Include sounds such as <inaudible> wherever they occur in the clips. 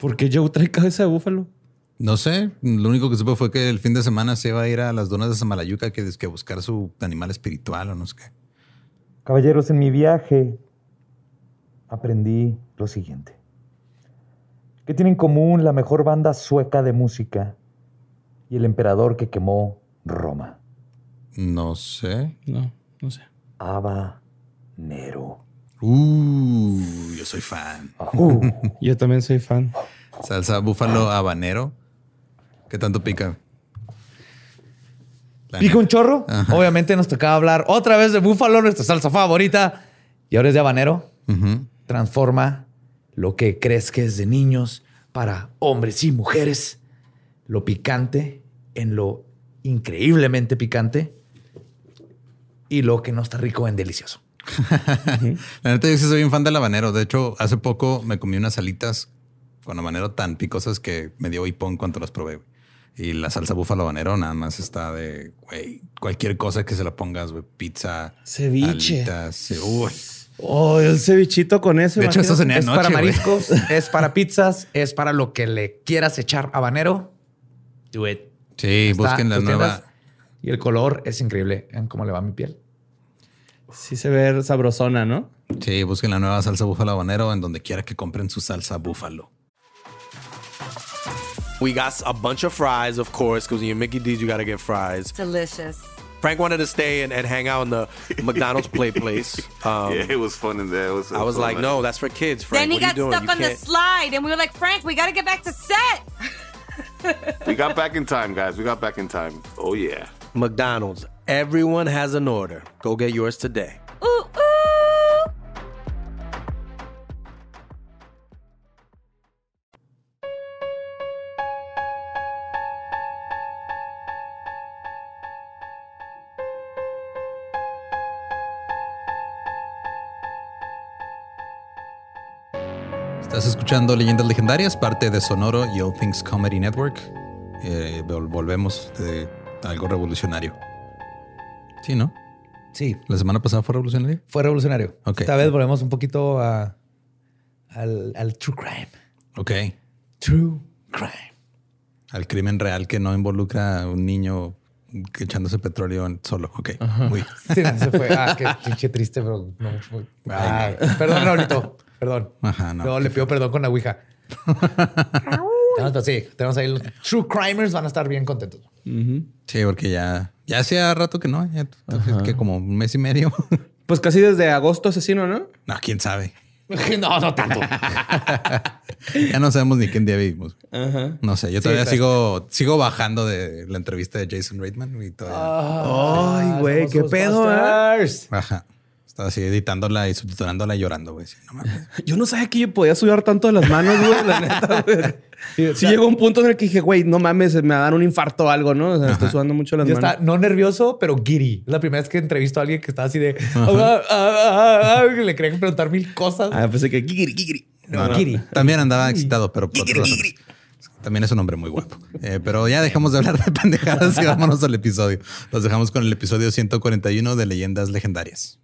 ¿Por qué Joe trae cabeza de búfalo? No sé, lo único que supe fue que el fin de semana se iba a ir a las donas de Samalayuca que, que buscar su animal espiritual o no sé qué. Caballeros, en mi viaje aprendí lo siguiente. ¿Qué tiene en común la mejor banda sueca de música y el emperador que quemó Roma? No sé. No, no sé. Habanero. Uh, yo soy fan. Uh, <laughs> Yo también soy fan. Salsa búfalo habanero. ¿Qué tanto pica? La Pica un chorro. Ajá. Obviamente nos tocaba hablar otra vez de búfalo, nuestra salsa favorita. Y ahora es de habanero. Transforma lo que crees que es de niños para hombres y mujeres. Lo picante en lo increíblemente picante. Y lo que no está rico en delicioso. <laughs> La neta, yo sí soy bien fan del habanero. De hecho, hace poco me comí unas alitas con habanero tan picosas que me dio hipón cuando las probé. güey. Y la salsa búfalo habanero nada más está de, güey, cualquier cosa que se la pongas, güey, pizza, Ceviche. alitas, uy. Oh, el cevichito con eso. De hecho, eso es para anoche, güey. mariscos, <laughs> es para pizzas, es para lo que le quieras echar habanero. Do it. Sí, Está busquen la nueva. tiendas. Y el color es increíble en cómo le va a mi piel. Sí se ve sabrosona, ¿no? Sí, busquen la nueva salsa búfalo habanero en donde quiera que compren su salsa búfalo. We got a bunch of fries, of course, because when you're Mickey D's, you got to get fries. Delicious. Frank wanted to stay and, and hang out in the McDonald's play <laughs> place. Um, yeah, it was fun in there. It was, it I was like, man. no, that's for kids, Frank. then he what are got you doing? stuck You on the can't- slide, and we were like, Frank, we got to get back to set. We got back in time, guys. We got back in time. Oh, yeah. McDonald's. Everyone has an order. Go get yours today. Ooh, ooh. Estás escuchando Leyendas Legendarias, parte de Sonoro y All Things Comedy Network. Eh, vol- volvemos de algo revolucionario. Sí, ¿no? Sí, La semana pasada fue revolucionario. fue revolucionario. Ok. Esta vez volvemos un poquito a, al, al true crime. Ok. True crime. Al crimen real que no involucra a un niño echándose petróleo en- solo. Ok. Muy. Sí, no, se fue. Ah, qué pinche triste, pero no. fue- Ah, perdón, Raulito. Perdón. Ajá, no. Luego le pido perdón con la Ouija. <laughs> Tenemos- sí, tenemos ahí los true crimers van a estar bien contentos. Sí, porque ya, ya hacía rato que no. Ya, que como un mes y medio. <laughs> Pues casi desde agosto asesino, ¿no? no, quién sabe. <laughs> No, no tanto. <laughs> Ya no sabemos ni qué día vivimos. Ajá. No sé, yo todavía sigo, sigo bajando de la entrevista de Jason Reitman y todavía. Ay, güey, qué pedo, ¿eh? Ajá. Estaba así editándola y subtitulándola y llorando, güey. No mames. Yo no sabía que yo podía sudar tanto de las manos, güey, la neta, güey. Sí, o Sí sea, llegó un punto en el que dije, güey, no mames, me va a dar un infarto o algo, ¿no? O sea, estoy sudando mucho las Yo manos. no nervioso, pero giddy. Es la primera vez que entrevisto a alguien que estaba así de. "Ah, ah, ah, ah", que le querían preguntar mil cosas. Ah, pensé que kikiri, kikiri. No, no. Giri. También andaba excitado, pero por otras razones. También es un hombre muy guapo. Eh, pero ya dejamos de hablar de pendejadas y vámonos al episodio. Los dejamos con el episodio 141 de Leyendas Legendarias.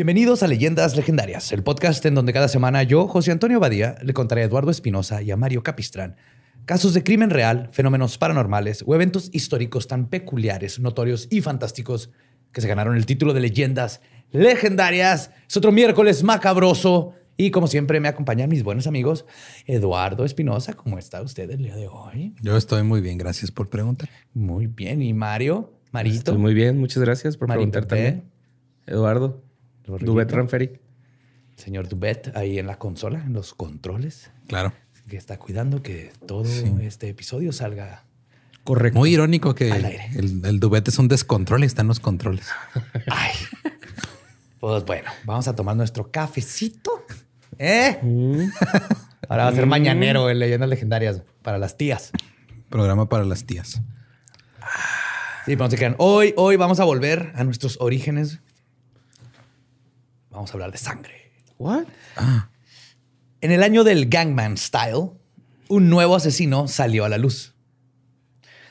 Bienvenidos a Leyendas Legendarias, el podcast en donde cada semana yo, José Antonio Badía, le contaré a Eduardo Espinosa y a Mario Capistrán casos de crimen real, fenómenos paranormales o eventos históricos tan peculiares, notorios y fantásticos que se ganaron el título de Leyendas Legendarias. Es otro miércoles macabroso y como siempre me acompañan mis buenos amigos Eduardo Espinosa. ¿Cómo está usted el día de hoy? Yo estoy muy bien, gracias por preguntar. Muy bien. ¿Y Mario? Marito. Estoy muy bien, muchas gracias por Marito preguntar también. Eduardo. Dubet Ranferi. Señor Dubet ahí en la consola, en los controles. Claro. que está cuidando que todo este episodio salga. Correcto. Muy irónico que Al aire. el, el Dubet es un descontrol y está en los controles. <laughs> Ay. Pues bueno, vamos a tomar nuestro cafecito. ¿Eh? Ahora va a ser mañanero en leyendas legendarias para las tías. Programa para las tías. Sí, pero no se crean. Hoy, hoy vamos a volver a nuestros orígenes. Vamos a hablar de sangre. What? En el año del Gangman Style, un nuevo asesino salió a la luz.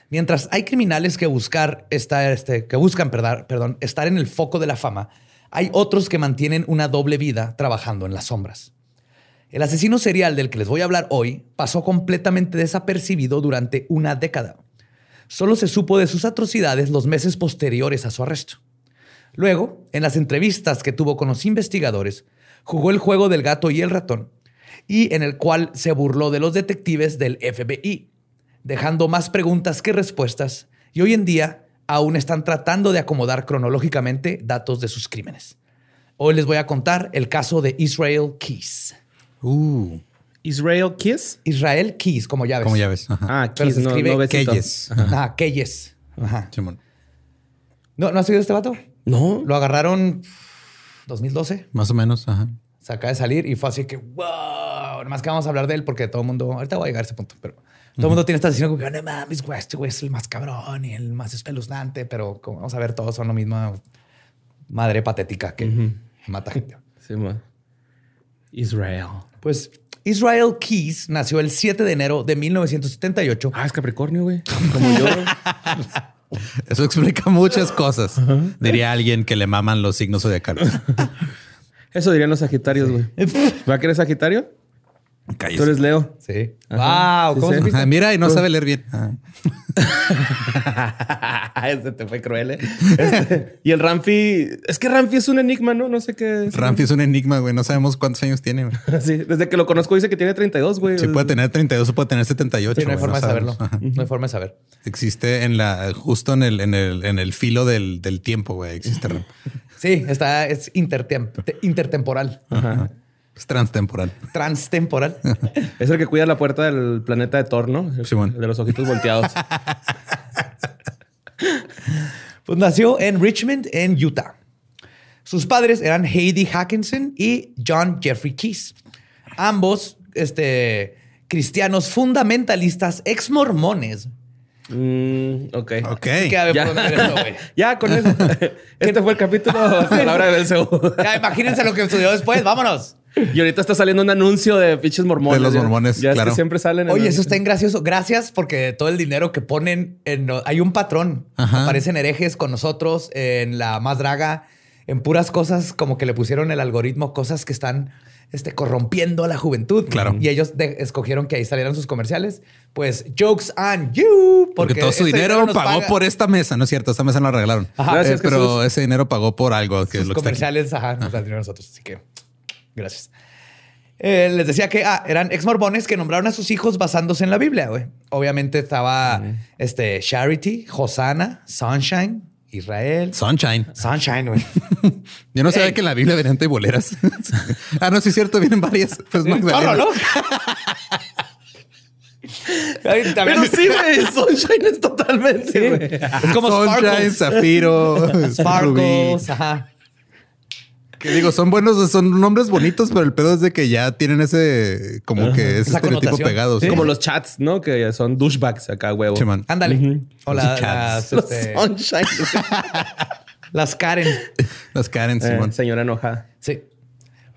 Mientras hay criminales que, buscar estar, este, que buscan perdar- perdón, estar en el foco de la fama, hay otros que mantienen una doble vida trabajando en las sombras. El asesino serial del que les voy a hablar hoy pasó completamente desapercibido durante una década. Solo se supo de sus atrocidades los meses posteriores a su arresto. Luego, en las entrevistas que tuvo con los investigadores, jugó el juego del gato y el ratón, y en el cual se burló de los detectives del FBI, dejando más preguntas que respuestas, y hoy en día aún están tratando de acomodar cronológicamente datos de sus crímenes. Hoy les voy a contar el caso de Israel Keys. Uh, Israel Kiss. Israel Keys, como llaves. como ya ves. Ajá. Ah, se no, escribe no. Keyes. Ajá, Keyes. Ajá. Simón. ¿No, ¿No has oído este vato? No. Lo agarraron 2012. Más o menos. Ajá. Se acaba de salir y fue así que, wow, nomás que vamos a hablar de él porque todo el mundo, ahorita voy a llegar a ese punto, pero todo el mundo tiene esta asesino como que, no mames, güey, este güey es el más cabrón y el más espeluznante, pero como vamos a ver, todos son lo misma madre patética que mata gente. <laughs> Sí, ma. Israel. Pues Israel Keys nació el 7 de enero de 1978 Ah, es Capricornio, güey. <laughs> Como yo. <laughs> <laughs> Eso explica muchas cosas. Diría alguien que le maman los signos zodiacales. <laughs> Eso dirían los Sagitarios, güey. ¿Va a querer Sagitario? Cállese. Tú eres Leo. Sí. Ajá. Wow, Sí, ¿cómo sí. supiste? Ah, mira, y no sabe leer bien. Ah. <laughs> Ese te fue cruel, ¿eh? Este, y el Ramfi... Es que Ramfi es un enigma, ¿no? No sé qué es. Ramfi es un enigma, güey. No sabemos cuántos años tiene. güey. <laughs> Sí, desde que lo conozco dice que tiene 32, güey. Sí, puede tener 32 o puede tener 78. Sí, no hay güey, forma de saberlo. Ajá. No hay forma de saber. Existe en la, justo en el, en el, en el filo del, del tiempo, güey. Existe Ramfi. Sí, está, es intertem- te- intertemporal, Es transtemporal. transtemporal. <laughs> Es el que cuida la puerta del planeta de Thor, ¿no? El, Simón. el de los ojitos volteados. <laughs> Pues nació en Richmond, en Utah. Sus padres eran Heidi Hackinson y John Jeffrey Keys. Ambos este, cristianos fundamentalistas ex mormones. Mm, ok. Ok. <laughs> Ya. con eso. Este fue el capítulo de Palabra de Belcebú. Ya imagínense lo que estudió después. Vámonos. <laughs> Y ahorita está saliendo un anuncio de pinches mormones. De los ya. mormones, Ya es claro. que siempre salen. en Oye, el- eso está en gracioso. Gracias porque todo el dinero que ponen en hay un patrón. Ajá. Aparecen herejes con nosotros en la más draga, en puras cosas como que le pusieron el algoritmo, cosas que están este, corrompiendo a la juventud. Claro. Y ellos de- escogieron que ahí salieran sus comerciales. Pues jokes on you. Porque, todo su dinero pagó paga por esta mesa, ¿no es cierto? Esta mesa no la regalaron. Ajá. Gracias, Eh, pero ese dinero pagó por algo que es sus lo que está aquí. comerciales, ajá, nos dan dinero nosotros. Así que gracias. Eh, les decía que ah, eran ex mormones que nombraron a sus hijos basándose en la Biblia. güey. Obviamente estaba este, Charity, Hosanna, Sunshine, Israel. Sunshine. Sunshine, güey. <laughs> Yo no sabía Ey. que en la Biblia venían boleras. <laughs> ah, no, sí es cierto, vienen varias. Pues Magdalena. ¿no? <laughs> Pero sí, güey. Sunshine es totalmente, güey. Es como Sunshine, Sparkles. Zafiro, Rubí. Sparkles, ajá. Que digo, son buenos, son nombres bonitos, pero el pedo es de que ya tienen ese, como que ese Esa estereotipo pegado. sí. Como los chats, ¿no? Que son douchebags acá, huevo. Simón. Ándale. O la- Los las, Los este, Sunshine. <laughs> las Karen. Las Karen, Eh, Simón. señora enojada. Sí.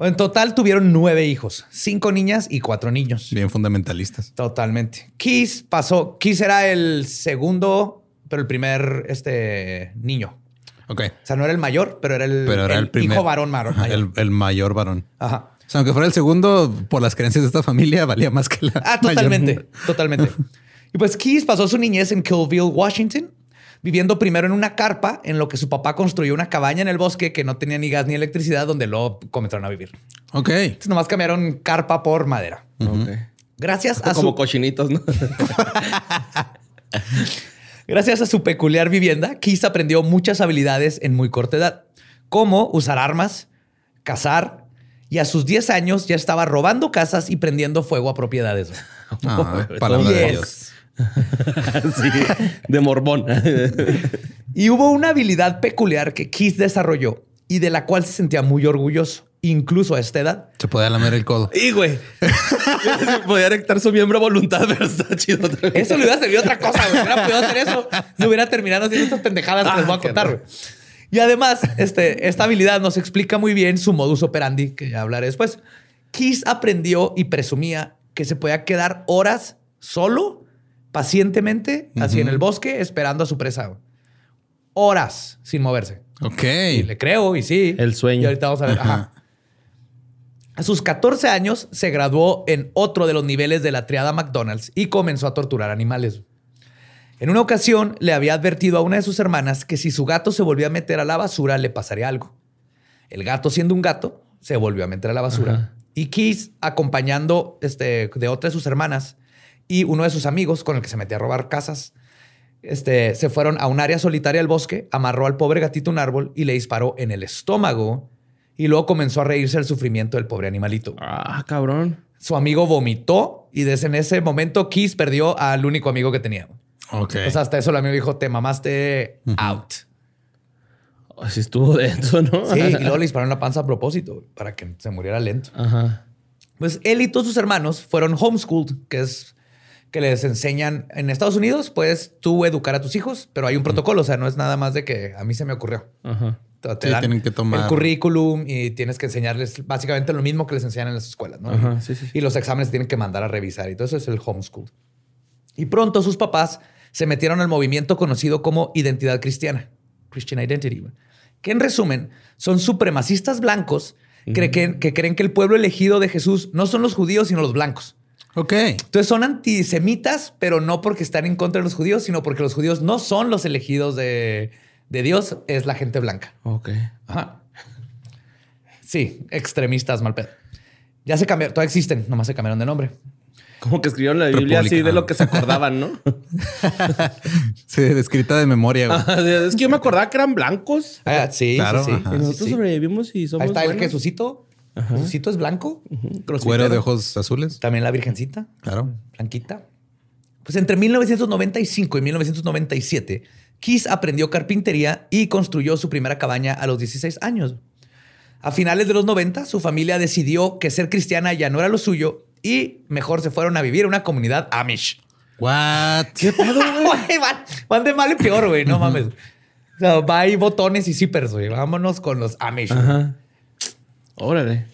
En total tuvieron nueve hijos, cinco niñas y cuatro niños. Bien fundamentalistas. Totalmente. Keys pasó. Keys era el segundo, pero el primer este, niño. Ok. O sea, no era el mayor, pero era el, Pero era el, primer. hijo varón mayor. <laughs> El, el mayor varón. Ajá. O sea, aunque fuera el segundo, por las creencias de esta familia, <laughs> valía más que la. Ah, mayor. totalmente. Totalmente. Y pues Keys pasó su niñez en Killville, Washington, viviendo primero en una carpa en lo que su papá construyó una cabaña en el bosque que no tenía ni gas ni electricidad, donde luego comenzaron a vivir. Ok. Entonces nomás cambiaron carpa por madera. Ok. Gracias a Como su cochinitos, ¿no? <laughs> Gracias a su peculiar vivienda, Keys aprendió muchas habilidades en muy corta edad, como usar armas, cazar, y a sus 10 años ya estaba robando casas y prendiendo fuego a propiedades. <laughs> Ah, <laughs> palabra de Yes. Dios. <laughs> sí. De morbón. Y hubo una habilidad peculiar que Keys desarrolló y de la cual se sentía muy orgulloso, incluso a esta edad. Se podía lamer el codo. Y güey, podía erectar su miembro a voluntad, pero está chido. también. Eso le hubiera servido otra cosa, güey. Hubiera podido hacer eso. No hubiera terminado haciendo estas pendejadas que Ah, les voy a qué contar, güey. Y además, este, esta habilidad nos explica muy bien su modus operandi, que ya hablaré después. Kiss aprendió y presumía que se podía quedar horas solo, pacientemente, así en el bosque, esperando a su presa. güey. Horas sin moverse. Ok. Y le creo, y sí. El sueño. Y ahorita vamos a ver. Ajá. <laughs> A sus 14 años se graduó en otro de los niveles de la triada McDonald's y comenzó a torturar animales. En una ocasión le había advertido a una de sus hermanas que si su gato se volvía a meter a la basura le pasaría algo. El gato, siendo un gato, se volvió a meter a la basura. Y Keith, acompañando este, de otra de sus hermanas y uno de sus amigos con el que se metía a robar casas, este, se fueron a un área solitaria del bosque, amarró al pobre gatito un árbol y le disparó en el estómago y luego comenzó a reírse del sufrimiento del pobre animalito. Ah, cabrón. Su amigo vomitó y desde en ese momento Keith perdió al único amigo que tenía. Ok. O sea, hasta eso el amigo dijo, te mamaste out. Así estuvo dentro, ¿no? Sí, y luego le <laughs> dispararon la panza a propósito para que se muriera lento. Ajá. Pues él y todos sus hermanos fueron homeschooled, que es que les enseñan en Estados Unidos, puedes tú educar a tus hijos, pero hay un protocolo, o sea, no es nada más de que a mí se me ocurrió. Ajá. Te te Sí, dan tienen que tomar- el currículum y tienes que enseñarles básicamente lo mismo que les enseñan en las escuelas, ¿no? Ajá, sí, sí, sí. Y los exámenes tienen que mandar a revisar y todo eso es el homeschool. Y pronto sus papás se metieron al movimiento conocido como identidad cristiana, Christian Identity, que en resumen son supremacistas blancos que, creen, que creen que el pueblo elegido de Jesús no son los judíos, sino los blancos. Ok. Entonces son antisemitas, pero no porque están en contra de los judíos, sino porque los judíos no son los elegidos de, de Dios, es la gente blanca. Ok. Ajá. Sí, extremistas mal pedo. Ya se cambiaron, todavía existen, nomás se cambiaron de nombre. Como que escribieron la Biblia así de lo que se acordaban, ¿no? <laughs> Sí, escrita de memoria, güey. Es que yo me acordaba que eran blancos. Ah, sí, Claro, sí, sí. ajá. Y nosotros Sí. sobrevivimos y somos Ahí está el. Jesucito. Jesucito es blanco. Cuero de ojos azules. También la Virgencita, Claro. blanquita. Pues entre 1995 y 1997, Kiss aprendió carpintería y construyó su primera cabaña a los 16 años. A finales de los 90, su familia decidió que ser cristiana ya no era lo suyo y mejor se fueron a vivir a una comunidad Amish. What? ¿Qué pedo, güey? <laughs> van, van de mal en peor, güey. No mames. O sea, va ahí botones y zippers, güey. Vámonos con los Amish. Ajá. Órale.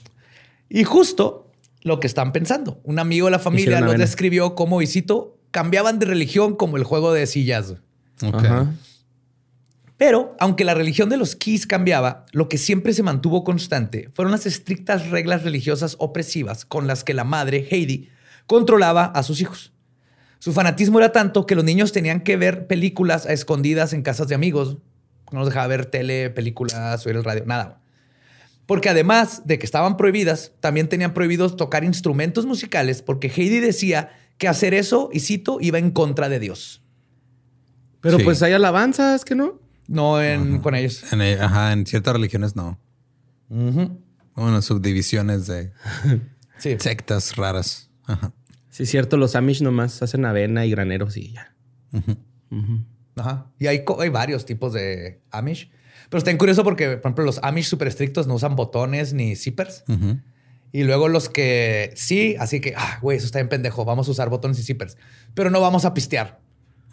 Y justo lo que están pensando. Un amigo de la familia los describió como, y cito, cambiaban de religión como el juego de sillas. Ajá. Pero, aunque la religión de los Keys cambiaba, lo que siempre se mantuvo constante fueron las estrictas reglas religiosas opresivas con las que la madre, Heidi, controlaba a sus hijos. Su fanatismo era tanto que los niños tenían que ver películas a escondidas en casas de amigos. No los dejaba ver tele, películas, oír el radio, nada. Porque además de que estaban prohibidas, también tenían prohibidos tocar instrumentos musicales porque Heidi decía que hacer eso, y cito, iba en contra de Dios. Pero Sí. pues hay alabanzas, que no? No en, con ellos. En, ajá, en ciertas religiones no. Ujú. Bueno, subdivisiones de <laughs> Sí. sectas raras. Ajá. Sí, es cierto, los Amish nomás hacen avena y graneros y ya. Ajá. Y hay, varios tipos de Amish. Pero está bien curioso porque, por ejemplo, los Amish súper estrictos no usan botones ni zippers. Ujú. Y luego los que sí, así que, ah, güey, eso está bien pendejo. Vamos a usar botones y zippers. Pero no vamos a pistear.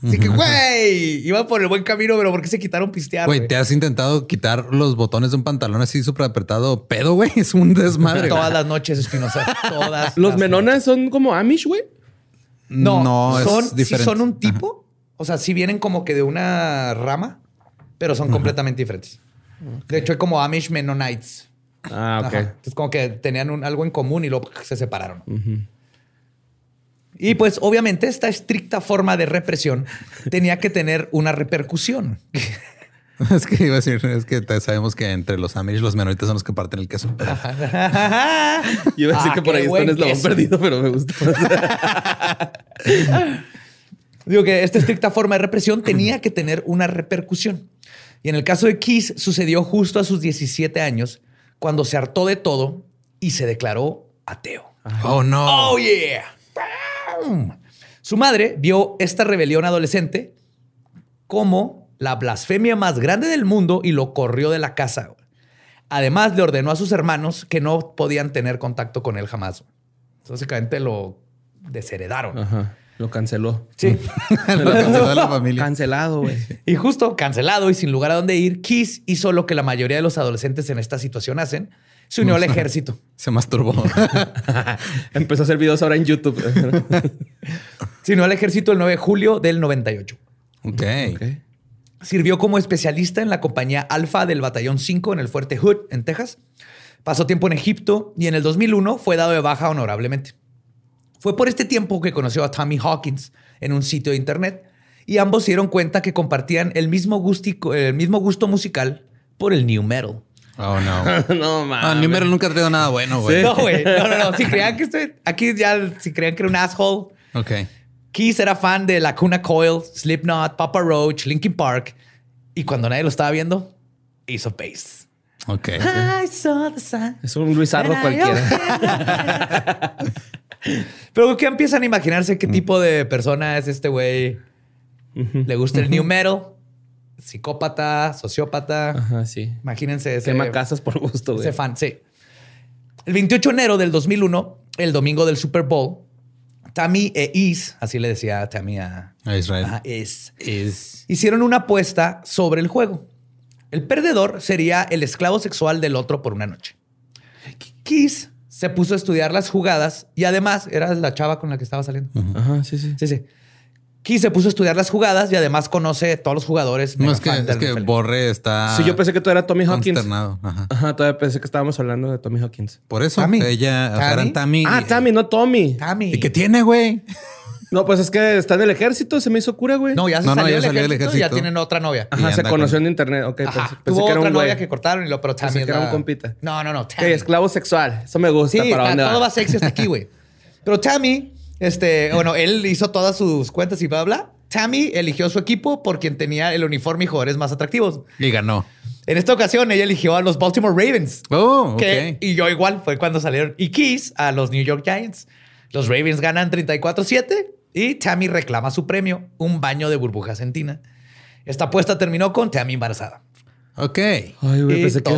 Así que, güey, iba por el buen camino, pero ¿por qué se quitaron pistear? Güey, güey? ¿te has intentado quitar los botones de un pantalón así súper apretado? Pedo, güey. <laughs> Es un desmadre. Todas las noches, Espinosa. Todas. Los menonas son como Amish, güey. No, no son, es sí diferente. son un tipo. O sea, sí vienen como que de una rama, pero son completamente diferentes. De hecho, hay como Amish Mennonites. Ah, ok. Ajá. Entonces, como que tenían un- algo en común y luego se separaron. Y pues, obviamente, esta estricta forma de represión tenía que tener una repercusión. <laughs> Es que iba a decir, es que sabemos que entre los Amish los menoritas son los que parten el queso. <laughs> Yo iba a decir Ah, que por ahí está un eslabón perdido, pero me gustó. <laughs> Digo que esta estricta forma de represión tenía que tener una repercusión. Y en el caso de Kiss sucedió justo a sus 17 años, cuando se hartó de todo y se declaró ateo. Oh, no. ¡Oh, yeah! Su madre vio esta rebelión adolescente como la blasfemia más grande del mundo y lo corrió de la casa. Además, le ordenó a sus hermanos que no podían tener contacto con él jamás. Básicamente lo desheredaron. Ajá. Lo canceló. Sí. <laughs> Lo <laughs> canceló de la familia. Cancelado, güey. Y justo cancelado y sin lugar a dónde ir, Kiss hizo lo que la mayoría de los adolescentes en esta situación hacen. Se unió al ejército. Se masturbó. <laughs> Empezó a hacer videos ahora en YouTube. <laughs> Se unió al ejército el 9 de julio del 98. ok. Ok. Sirvió como especialista en la compañía Alfa del Batallón 5 en el Fuerte Hood, en Texas. Pasó tiempo en Egipto y en el 2001 fue dado de baja honorablemente. Fue por este tiempo que conoció a Tommy Hawkins en un sitio de internet y ambos se dieron cuenta que compartían el mismo, gustico- el mismo gusto musical por el new metal. Oh, no. <laughs> no, mames. Ah, Número nunca ha traído nada bueno, güey. No, güey. No, no, no. Si creían que estoy aquí ya, si creían que era un asshole, Ok. Keith era fan de Lacuna Coil, Slipknot, Papa Roach, Linkin Park. Y cuando nadie lo estaba viendo, hizo bass. Ok. I saw the sun. Es un Luisardo And I cualquiera. <laughs> Pero ¿qué empiezan a imaginarse qué tipo de persona es este güey? Le gusta el new metal, psicópata, sociópata. Ajá, sí. Imagínense ese, Quema casas por gusto, güey. ese fan, sí. El 28 de enero del 2001, el domingo del Super Bowl, Tammy e Is, así le decía Tammy a, A Israel. Ajá, es, es. Hicieron una apuesta sobre el juego. El perdedor sería el esclavo sexual del otro por una noche. Kiss se puso a estudiar las jugadas y además era la chava con la que estaba saliendo. Ajá, sí, sí. Sí, sí. Kiss se puso a estudiar las jugadas y además conoce a todos los jugadores. No, es que, es que. Borre está. Sí, yo pensé que tú eras Tommy Hawkins. Ajá. Ajá, todavía pensé que estábamos hablando de Tommy Hawkins. Por eso Tammy. ella, o sea, Tammy. eran Tammy. Ah, y- Tammy, no Tommy. Tammy. ¿Y qué tiene, güey? No, pues es que está en el ejército, se me hizo cura, güey. No, ya se No, no, salió, ya del salió del ejército y ya ejército. tienen otra novia. Ajá, se conoció con- en internet. Ok, Ajá. pensé, pensé Tuvo que era otra un güey. novia que cortaron y lo, pero Tammy Pensé que era un compita. No, no no. Esclavo sexual. Eso me gusta. Sí, ¿Para dónde todo va? va sexy hasta aquí, güey. Pero Tammy, este, bueno, él hizo todas sus cuentas y bla, bla. Tammy eligió su equipo por quien tenía el uniforme y jugadores más atractivos. Y ganó. En esta ocasión, ella eligió a los Baltimore Ravens. Oh, ok. que- y yo igual fue cuando salieron. Y Keys a los New York Giants. Los Ravens ganan 34-7 y Tammy reclama su premio, un baño de burbujas en tina. Esta apuesta terminó con Tammy embarazada. Ok. Ay, güey, Y pensé que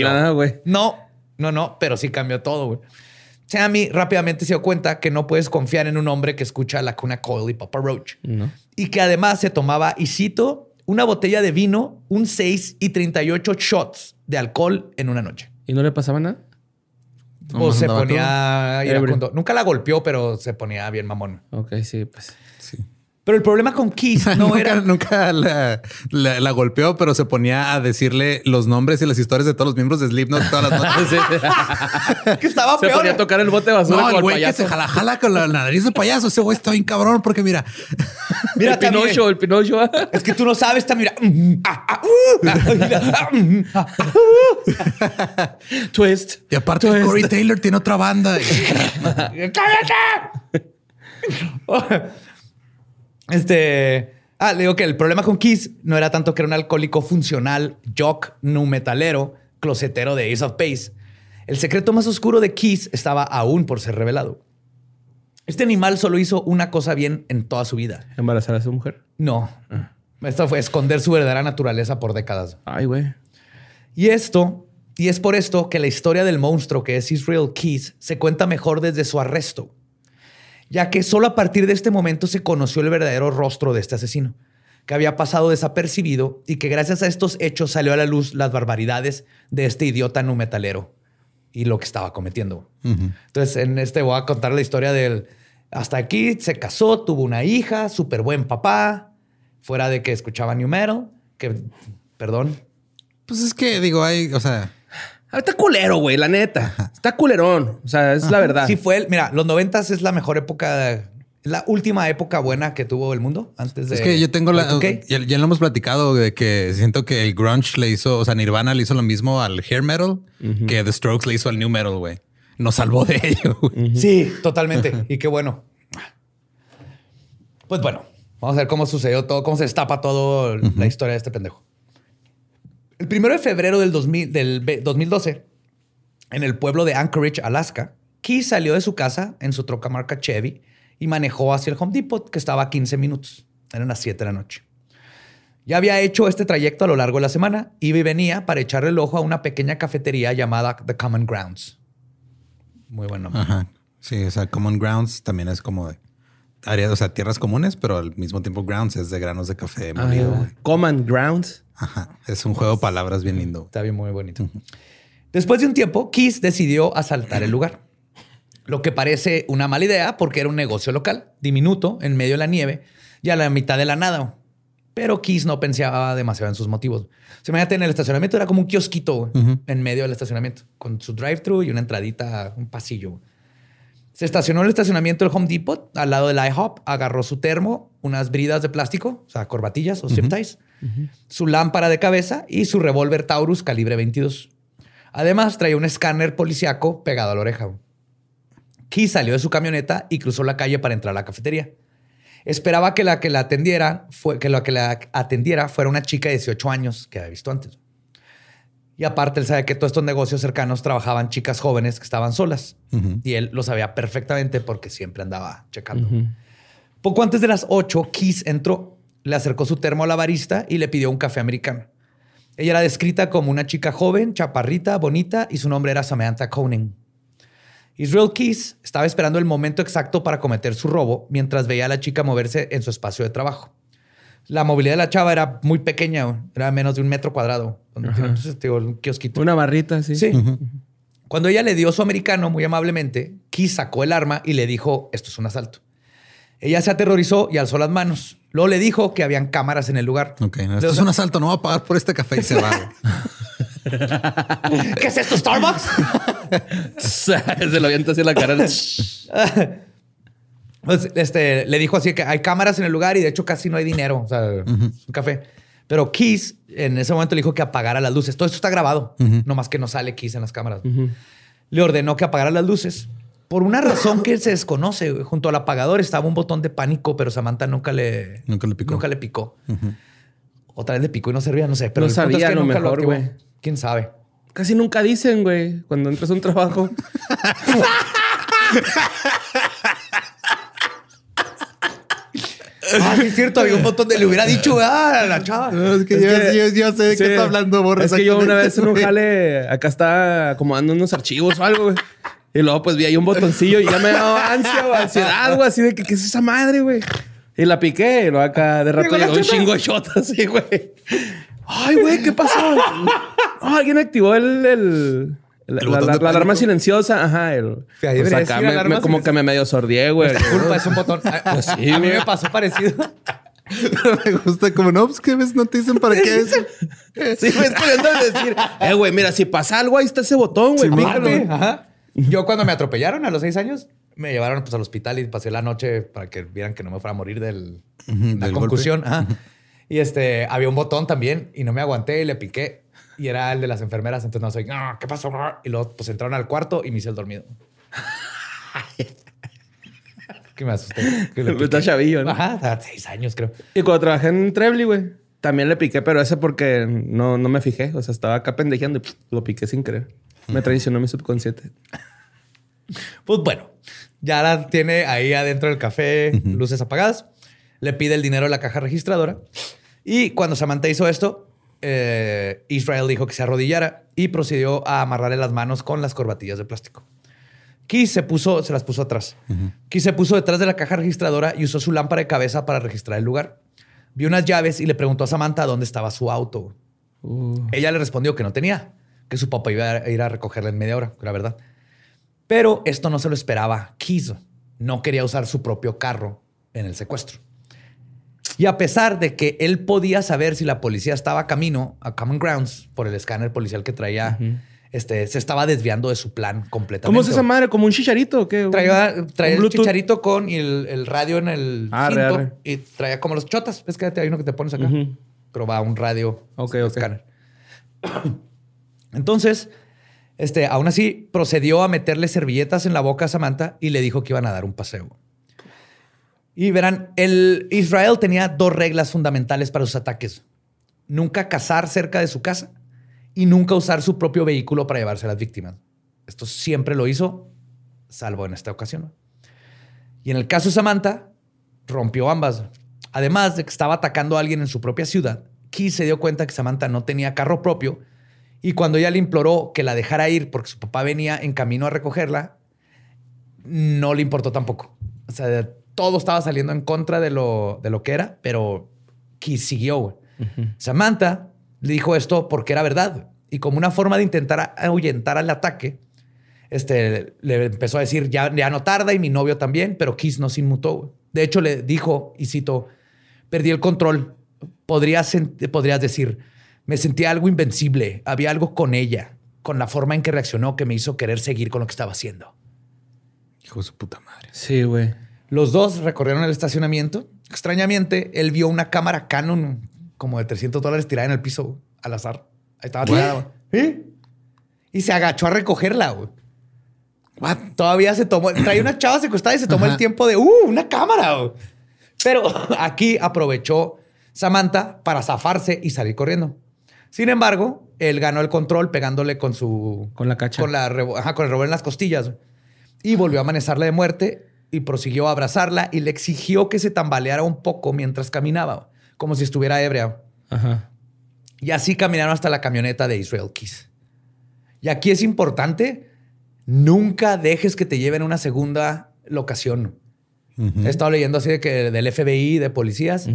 iba a güey. No, no, no, pero sí cambió todo, güey. Tammy rápidamente se dio cuenta que no puedes confiar en un hombre que escucha la cuna Coil y Papa Roach. No. Y que además se tomaba, y cito, una botella de vino, un 6 y 38 shots de alcohol en una noche. ¿Y no le pasaba nada? O Nomás se ponía. Nunca la golpeó, pero se ponía bien mamón. Ok, sí, pues. Sí. Pero el problema con Keith no <laughs> nunca, era... nunca la, la- la golpeó, pero se ponía a decirle los nombres y las historias de todos los miembros de Slipknot todas las noches. <laughs> <laughs> que estaba Se peor. ponía a tocar el bote de basura No, con el güey que payaso. se jala, jala con la nariz de payaso. Ese güey está bien cabrón porque mira, Mira, el Pinocho, el Pinocho. Es que tú no sabes, Tammy. Mira. Twist. y aparte Twist. Corey Taylor tiene otra banda. ¡Cállate! Este. Ah, le digo que el problema con Kiss no era tanto que era un alcohólico funcional, jock, nu metalero, closetero de Ace of Base. El secreto más oscuro de Kiss estaba aún por ser revelado. Este animal solo hizo una cosa bien en toda su vida. Embarazar a su mujer. No. Esto fue esconder su verdadera naturaleza por décadas. Ay, güey. Y esto, y es por esto que la historia del monstruo que es Israel Keys se cuenta mejor desde su arresto, ya que solo a partir de este momento se conoció el verdadero rostro de este asesino, que había pasado desapercibido y que gracias a estos hechos salió a la luz las barbaridades de este idiota numetalero y lo que estaba cometiendo. Entonces, en este voy a contar la historia del... Hasta aquí se casó, tuvo una hija, súper buen papá, fuera de que escuchaba New Metal, que, perdón, Pues es que digo, hay, o sea, Está culero, güey, la neta. Está culerón. O sea, es la verdad. Sí, fue el. Mira, los noventas es la mejor época, es la última época buena que tuvo el mundo antes de. es que yo tengo la. Y2K. Ya, ya lo hemos platicado de que siento que el grunge le hizo, o sea, Nirvana le hizo lo mismo al hair metal que The Strokes le hizo al new metal, güey. Nos salvó de ello. güey. Sí, totalmente. y qué bueno. Pues bueno, vamos a ver cómo sucedió todo, cómo se destapa todo la historia de este pendejo. El primero de febrero del, 2000 del ve- 2012, en el pueblo de Anchorage, Alaska, Key salió de su casa en su troca marca Chevy y manejó hacia el Home Depot, que estaba a 15 minutos. Eran las 7 de la noche. Ya había hecho este trayecto a lo largo de la semana, iba y venía para echarle el ojo a una pequeña cafetería llamada The Common Grounds. Muy buen nombre. Ajá. Sí, o sea, Common Grounds también es como de área, o sea, tierras comunes, pero al mismo tiempo Grounds es de granos de café molido. Common Grounds. Ajá. Es un juego de palabras bien lindo. Está bien, muy bonito. Después de un tiempo, Keys decidió asaltar el lugar. Lo que parece una mala idea porque era un negocio local, diminuto, en medio de la nieve y a la mitad de la nada. Pero Keys no pensaba demasiado en sus motivos. Se imagínate en el estacionamiento, era como un kiosquito en medio del estacionamiento, con su drive-thru y una entradita, un pasillo. Se estacionó en el estacionamiento del Home Depot al lado del IHOP, agarró su termo, unas bridas de plástico, o sea, corbatillas o zip ties, su lámpara de cabeza y su revólver Taurus calibre 22. Además, traía un escáner policiaco pegado a la oreja. Key salió de su camioneta y cruzó la calle para entrar a la cafetería. Esperaba que la que la atendiera, fue, que la que la atendiera fuera una chica de 18 años que había visto antes. Y aparte, él sabe que todos estos negocios cercanos trabajaban chicas jóvenes que estaban solas. Y él lo sabía perfectamente porque siempre andaba checando. Poco antes de las 8, Keys entró, le acercó su termo a la barista y le pidió un café americano. Ella era descrita como una chica joven, chaparrita, bonita y su nombre era Samantha Conan. Israel Keys estaba esperando el momento exacto para cometer su robo mientras veía a la chica moverse en su espacio de trabajo. La movilidad de la chava era muy pequeña, era menos de un metro cuadrado. Donde tiene, pues, te digo, un kiosquito. Una barrita, sí. Sí. Cuando ella le dio su americano muy amablemente, Keys sacó el arma y le dijo, esto es un asalto. Ella se aterrorizó y alzó las manos. Luego le dijo que habían cámaras en el lugar. Ok, no, esto es un asalto, no voy a pagar por este café y se va. <laughs> ¿Qué es esto, Starbucks? <laughs> Se lo avienta así en la cara. <laughs> Pues, este, le dijo así que hay cámaras en el lugar y de hecho casi no hay dinero. O sea, un café. Pero Keys en ese momento le dijo que apagara las luces. Todo esto está grabado, no más que no sale Keys en las cámaras. Le ordenó que apagara las luces. Por una razón que se desconoce, junto al apagador estaba un botón de pánico, pero Samantha nunca le, Nunca le picó. Nunca le picó. Otra vez le picó y no servía, no sé. Pero No el punto sabía, es que a lo nunca mejor, activó. güey. ¿Quién sabe? Casi nunca dicen, güey, cuando entras a un trabajo. <laughs> Ah, sí es cierto, había un botón de le hubiera dicho, ah, a la chava. No, es que, Es yo, que- yo- yo sé de Sí. qué está hablando, Borre. Es que yo una vez en un jale, acá está acomodando unos archivos o algo, güey. Y luego pues vi ahí un botoncillo y ya me daba ansia o ansiedad, güey, así de que qué es esa madre, güey. Y la piqué y luego acá de rato Llegó un chingo de shots <laughs> así, güey. Ay, güey, ¿qué pasó? Alguien activó el, el- la, El la- botón la- de la alarma silenciosa. Ajá, el. Sí, ahí pues acá me- como que me medio sordié, güey. Culpa, es un botón. <laughs> Pues sí, a mí me pasó parecido. <laughs> Me gusta como, no, pues que ves, no te dicen para qué es. Sí, me estoy queriendo decir. Eh, güey, mira, si pasa algo, ahí está ese botón, güey. Aparte, ajá. Yo cuando me atropellaron a los seis años, me llevaron pues, al hospital y pasé la noche para que vieran que no me fuera a morir del, la del concusión. Y este, había un botón también y no me aguanté y le piqué. Y era el de las enfermeras. Entonces no soy, "Ah, ¿qué pasó? Y luego pues entraron al cuarto y me hice el dormido. <laughs> que me asusté. que le Está chavillo, ¿no? Ajá, a seis años creo. Y cuando trabajé en Trebly, güey, también le piqué, pero ese porque no, no me fijé. O sea, estaba acá pendejeando y pff, lo piqué sin querer. Me traicionó mi subconsciente. Pues bueno, ya la tiene ahí adentro del café, luces apagadas. Le pide el dinero a la caja registradora. Y cuando Samantha hizo esto, eh, Israel dijo que se arrodillara y procedió a amarrarle las manos con las corbatillas de plástico. Keith se puso, se las puso atrás. Keith se puso detrás de la caja registradora y usó su lámpara de cabeza para registrar el lugar. Vio unas llaves y le preguntó a Samantha dónde estaba su auto. Ella le respondió que no tenía, que su papá iba a ir a recogerla en media hora, la verdad. Pero esto no se lo esperaba. Keys no quería usar su propio carro en el secuestro. Y a pesar de que él podía saber si la policía estaba camino a Common Grounds por el escáner policial que traía, este, se estaba desviando de su plan completamente. ¿Cómo es esa madre? ¿Como un chicharito qué? Traía, traía ¿Un el Bluetooth? chicharito con el, el radio en el Arre, cinto arre. y traía como los chotas. Es que hay uno que te pones acá, Ujú. pero va a un radio Ok, de ok. Entonces, este, aún así procedió a meterle servilletas en la boca a Samantha y le dijo que iban a dar un paseo. Y verán, el Israel tenía dos reglas fundamentales para sus ataques. Nunca cazar cerca de su casa y nunca usar su propio vehículo para llevarse a las víctimas. Esto siempre lo hizo, salvo en esta ocasión. Y en el caso de Samantha, rompió ambas. Además de que estaba atacando a alguien en su propia ciudad, Keith se dio cuenta que Samantha no tenía carro propio y cuando ella le imploró que la dejara ir porque su papá venía en camino a recogerla, no le importó tampoco. O sea, todo estaba saliendo en contra de lo, de lo que era, pero Keith siguió. güey. Samantha le dijo esto porque era verdad. Y como una forma de intentar ahuyentar al ataque, este, le empezó a decir, ya, ya no tarda y mi novio también, pero Keith no se inmutó. De hecho, le dijo, y cito, perdí el control. Podrías, podrías decir, me sentía algo invencible. Había algo con ella, con la forma en que reaccionó que me hizo querer seguir con lo que estaba haciendo. Hijo de su puta madre. Sí, güey. Los dos recorrieron el estacionamiento. Extrañamente, él vio una cámara Canon como de 300 dólares tirada en el piso al azar. Ahí estaba tirada. güey. ¿Sí? Y se agachó a recogerla, güey. Todavía se tomó. Traía una chava secuestrada y se tomó Ajá. el tiempo de, ¡uh! Una cámara. güey. Pero <laughs> aquí aprovechó Samantha para zafarse y salir corriendo. Sin embargo, él ganó el control pegándole con su. Con la cacha. Con, la, ajá, con el revólver en las costillas. Y volvió a amenazarla de muerte y prosiguió a abrazarla y le exigió que se tambaleara un poco mientras caminaba, como si estuviera ebria. Ajá. Y así caminaron hasta la camioneta de Israel Keys. Y aquí es importante, nunca dejes que te lleven a una segunda locación. He estado leyendo así de que del FBI, de policías,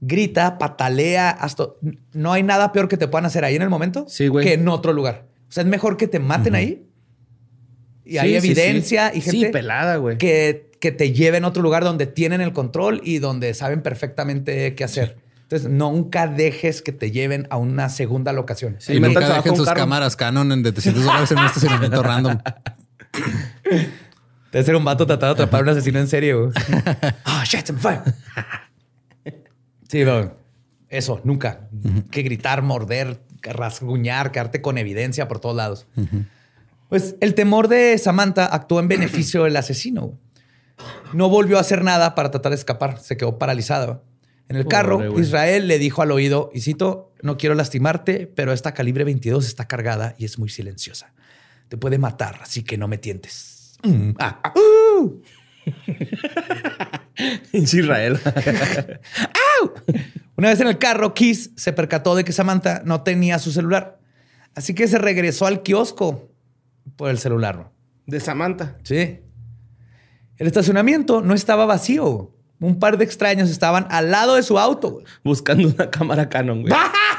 grita, patalea, hasta... No hay nada peor que te puedan hacer ahí en el momento Sí, güey. que en otro lugar. O sea, es mejor que te maten ahí y hay Sí, evidencia sí. y gente Sí, pelada, güey. que, que te lleven a otro lugar donde tienen el control y donde saben perfectamente qué hacer. Entonces, nunca dejes que te lleven a una segunda locación. Sí, y nunca dejen sus carro. cámaras Canon en de 300 dólares en un estacionamiento random. <laughs> Debe ser un vato tratando de atrapar a un asesino en serio. <laughs> Ah, shit, I'm fire. Sí, no. Eso, nunca. Que gritar, morder, rasguñar, quedarte con evidencia por todos lados. Pues el temor de Samantha actuó en beneficio del asesino. No volvió a hacer nada para tratar de escapar. Se quedó paralizada. En el Pobre, carro. Israel le dijo al oído, y cito, no quiero lastimarte, pero esta calibre 22 está cargada y es muy silenciosa. Te puede matar, así que no me tientes. Mm, ah, ah, <laughs> uh. Pinche <laughs> <laughs> Una vez en el carro, Kiss se percató de que Samantha no tenía su celular. Así que se regresó al kiosco por el celular. De Samantha. Sí. El estacionamiento no estaba vacío. Un par de extraños estaban al lado de su auto. güey. Buscando una cámara Canon, güey.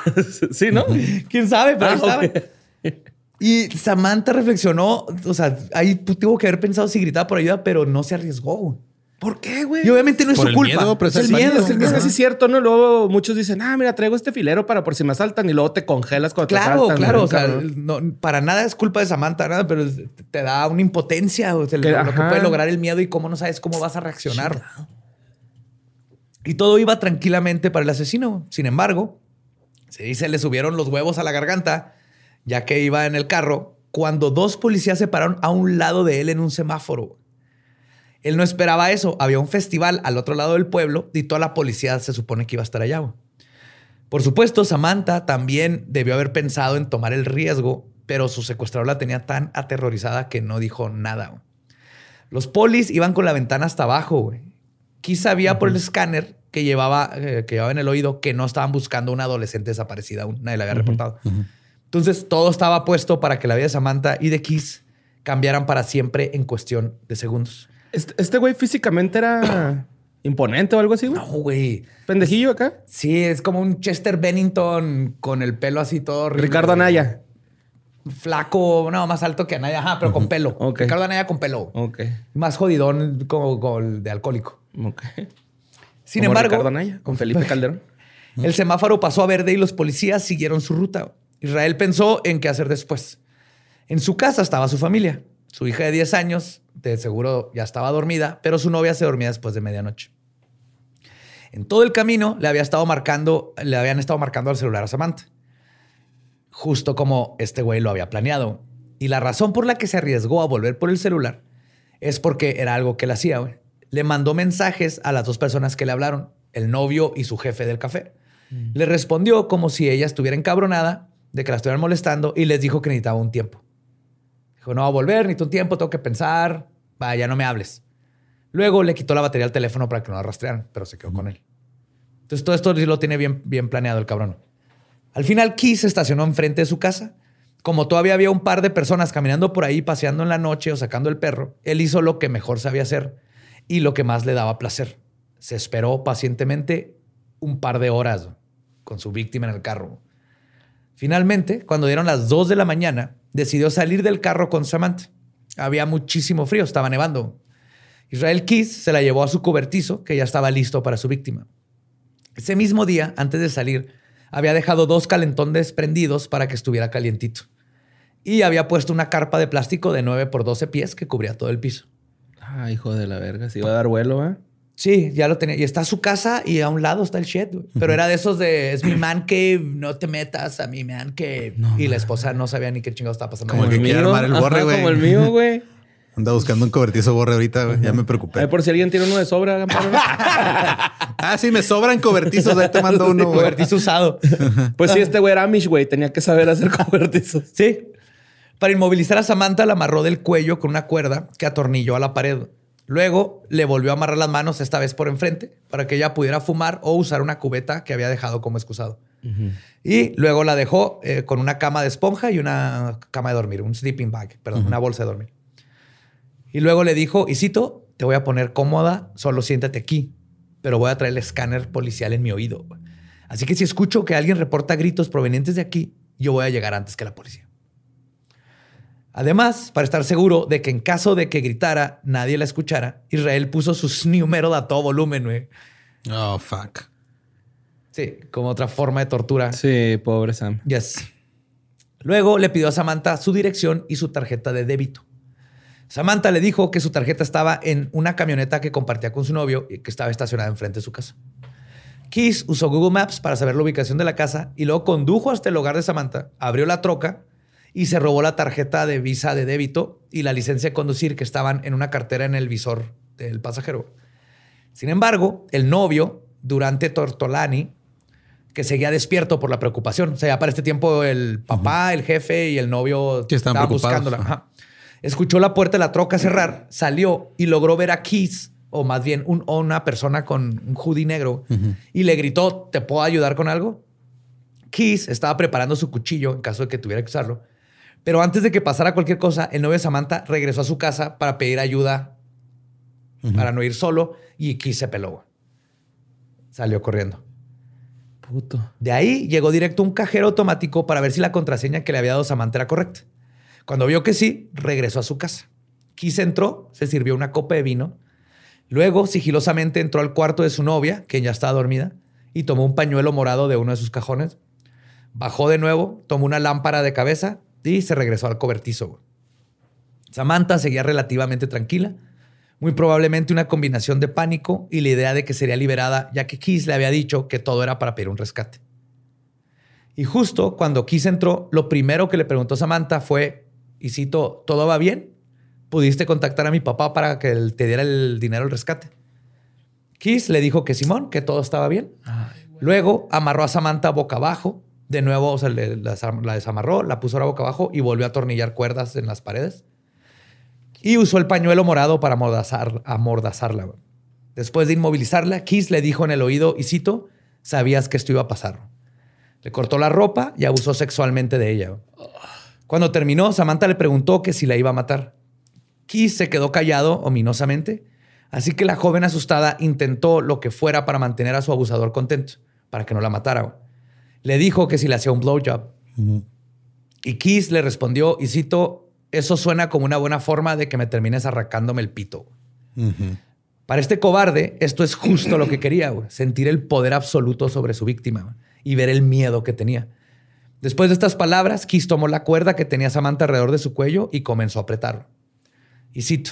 <laughs> sí, ¿no? ¿Quién sabe? Pero ahí Ah, estaban. ok. Y Samantha reflexionó, o sea, ahí tuvo que haber pensado si gritaba por ayuda, pero no se arriesgó. ¿Por qué, güey? Y obviamente no es Por su el culpa. miedo, pero es el miedo. Es, cierto, ¿no? Luego muchos dicen, ah, mira, traigo este filero para por si me asaltan y luego te congelas cuando te Claro, asaltan. claro. güey, O sea, no, para nada es culpa de Samantha, nada, pero te da una impotencia. O sea, Que- lo que puede lograr el miedo y cómo no sabes cómo vas a reaccionar. Y todo iba tranquilamente para el asesino. Sin embargo, se dice le subieron los huevos a la garganta, ya que iba en el carro, cuando dos policías se pararon a un lado de él en un semáforo. Él no esperaba eso. Había un festival al otro lado del pueblo y toda la policía se supone que iba a estar allá. güey. Por supuesto, Samantha también debió haber pensado en tomar el riesgo, pero su secuestrador la tenía tan aterrorizada que no dijo nada. güey. Los polis iban con la ventana hasta abajo. güey. Sabía por el escáner que llevaba, eh, que llevaba en el oído que no estaban buscando a una adolescente desaparecida aún. Nadie la había reportado. Entonces todo estaba puesto para que la vida de Samantha y de Keith cambiaran para siempre en cuestión de segundos. Este este güey físicamente era <coughs> imponente o algo así, güey. No, güey. Pendejillo acá. Sí, es como un Chester Bennington con el pelo así todo horrible. Ricardo Anaya. Flaco, no, más alto que Anaya, ajá, pero con pelo. Ricardo Anaya con pelo. Ok. Más jodidón como, como el de alcohólico. Ok. Sin Como embargo, Ricardo Anaya, con Felipe <laughs> Calderón. el semáforo pasó a verde y los policías siguieron su ruta. Israel pensó en qué hacer después. En su casa estaba su familia. Su hija de 10 años, de seguro ya estaba dormida, pero su novia se dormía después de medianoche. En todo el camino le había estado marcando, le habían estado marcando al celular a Samantha. Justo como este güey lo había planeado. Y la razón por la que se arriesgó a volver por el celular es porque era algo que él hacía, güey. Le mandó mensajes a las dos personas que le hablaron, el novio y su jefe del café. Le respondió como si ella estuviera encabronada de que la estuvieran molestando y les dijo que necesitaba un tiempo. Dijo, no va a volver, necesito un tiempo, tengo que pensar, vaya, no me hables. Luego le quitó la batería al teléfono para que no la rastrearan, pero se quedó con él. Entonces todo esto lo tiene bien, bien planeado el cabrón. Al final Keith se estacionó enfrente de su casa. Como todavía había un par de personas caminando por ahí, paseando en la noche o sacando el perro, él hizo lo que mejor sabía hacer y lo que más le daba placer. Se esperó pacientemente un par de horas con su víctima en el carro. Finalmente, cuando dieron las 2 de la mañana, decidió salir del carro con Samantha. Había muchísimo frío, estaba nevando. Israel Keys se la llevó a su cobertizo, que ya estaba listo para su víctima. Ese mismo día, antes de salir, había dejado dos calentones prendidos para que estuviera calientito. Y había puesto una carpa de plástico de 9 por 12 pies que cubría todo el piso. Ah, hijo de la verga. Se iba a dar vuelo, ¿eh? Sí, ya lo tenía. Y está su casa y a un lado está el shed. güey. Pero era de esos de, es mi man cave, no te metas a mi man cave. y la esposa no sabía ni qué chingado estaba pasando. Como el que quiere armar el borre, güey. Como el mío, güey. <laughs> Anda buscando un cobertizo borre ahorita, güey. Ya me preocupé. Ay, por si alguien tiene uno de sobra. <laughs> Ah, sí, me sobran cobertizos. Ahí te mando uno, güey. Cobertizo <laughs> usado. Pues sí, este güey era Amish, güey. Tenía que saber hacer cobertizos. Sí. Para inmovilizar a Samantha, la amarró del cuello con una cuerda que atornilló a la pared. Luego le volvió a amarrar las manos, esta vez por enfrente, para que ella pudiera fumar o usar una cubeta que había dejado como excusado. Y luego la dejó eh, con una cama de esponja y una cama de dormir, un sleeping bag, perdón, una bolsa de dormir. Y luego le dijo, y cito, te voy a poner cómoda, solo siéntate aquí, pero voy a traer el escáner policial en mi oído. Así que si escucho que alguien reporta gritos provenientes de aquí, yo voy a llegar antes que la policía. Además, para estar seguro de que en caso de que gritara, nadie la escuchara, Israel puso su snoo metal a todo volumen, güey. Oh, fuck. Sí, como otra forma de tortura. Sí, pobre Sam. Yes. Luego le pidió a Samantha su dirección y su tarjeta de débito. Samantha le dijo que su tarjeta estaba en una camioneta que compartía con su novio y que estaba estacionada enfrente de su casa. Keys usó Google Maps para saber la ubicación de la casa y luego condujo hasta el hogar de Samantha, abrió la troca y se robó la tarjeta de visa de débito y la licencia de conducir que estaban en una cartera en el visor del pasajero. Sin embargo, el novio, Durante Tortolani, que seguía despierto por la preocupación. O sea, ya para este tiempo el papá, el jefe y el novio estaban estaban buscándola. Ajá. Escuchó la puerta de la troca cerrar, salió y logró ver a Keys, o más bien un- una persona con un hoodie negro, y le gritó, ¿te puedo ayudar con algo? Keys estaba preparando su cuchillo en caso de que tuviera que usarlo. Pero antes de que pasara cualquier cosa, el novio de Samantha regresó a su casa para pedir ayuda para no ir solo y Keys se peló. Salió corriendo. Puto. De ahí llegó directo a un cajero automático para ver si la contraseña que le había dado Samantha era correcta. Cuando vio que sí, regresó a su casa. Keys entró, se sirvió una copa de vino. Luego, sigilosamente, entró al cuarto de su novia, que ya estaba dormida, y tomó un pañuelo morado de uno de sus cajones. Bajó de nuevo, tomó una lámpara de cabeza y se regresó al cobertizo. güey. Samantha seguía relativamente tranquila, muy probablemente una combinación de pánico y la idea de que sería liberada, ya que Keys le había dicho que todo era para pedir un rescate. Y justo cuando Keys entró, lo primero que le preguntó Samantha fue, y cito, ¿todo va bien? ¿Pudiste contactar a mi papá para que él te diera el dinero del rescate? Keys le dijo que Simón, que todo estaba bien. Luego amarró a Samantha boca abajo. De nuevo, le- la, desam- la desamarró, la puso ahora boca abajo y volvió a atornillar cuerdas en las paredes. Y usó el pañuelo morado para amordazar, amordazarla. Después de inmovilizarla, Keys le dijo en el oído, y cito, sabías que esto iba a pasar. Le cortó la ropa y abusó sexualmente de ella. Cuando terminó, Samantha le preguntó que si la iba a matar. Keys se quedó callado ominosamente, así que la joven asustada intentó lo que fuera para mantener a su abusador contento, para que no la matara. Le dijo que si le hacía un blowjob. Y Keys le respondió, y cito, eso suena como una buena forma de que me termines arrancándome el pito. Para este cobarde, esto es justo lo que quería, güey, sentir el poder absoluto sobre su víctima güey, y ver el miedo que tenía. Después de estas palabras, Keys tomó la cuerda que tenía Samantha alrededor de su cuello y comenzó a apretarlo. Y cito,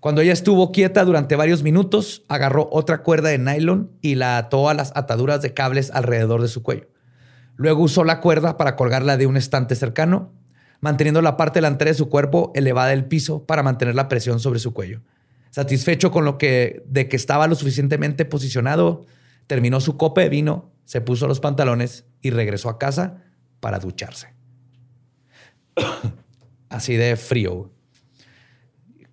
cuando ella estuvo quieta durante varios minutos, agarró otra cuerda de nylon y la ató a las ataduras de cables alrededor de su cuello. Luego usó la cuerda para colgarla de un estante cercano, manteniendo la parte delantera de su cuerpo elevada del piso para mantener la presión sobre su cuello. Satisfecho con lo que de que estaba lo suficientemente posicionado, terminó su copa de vino, se puso los pantalones y regresó a casa para ducharse. <coughs> Así de frío.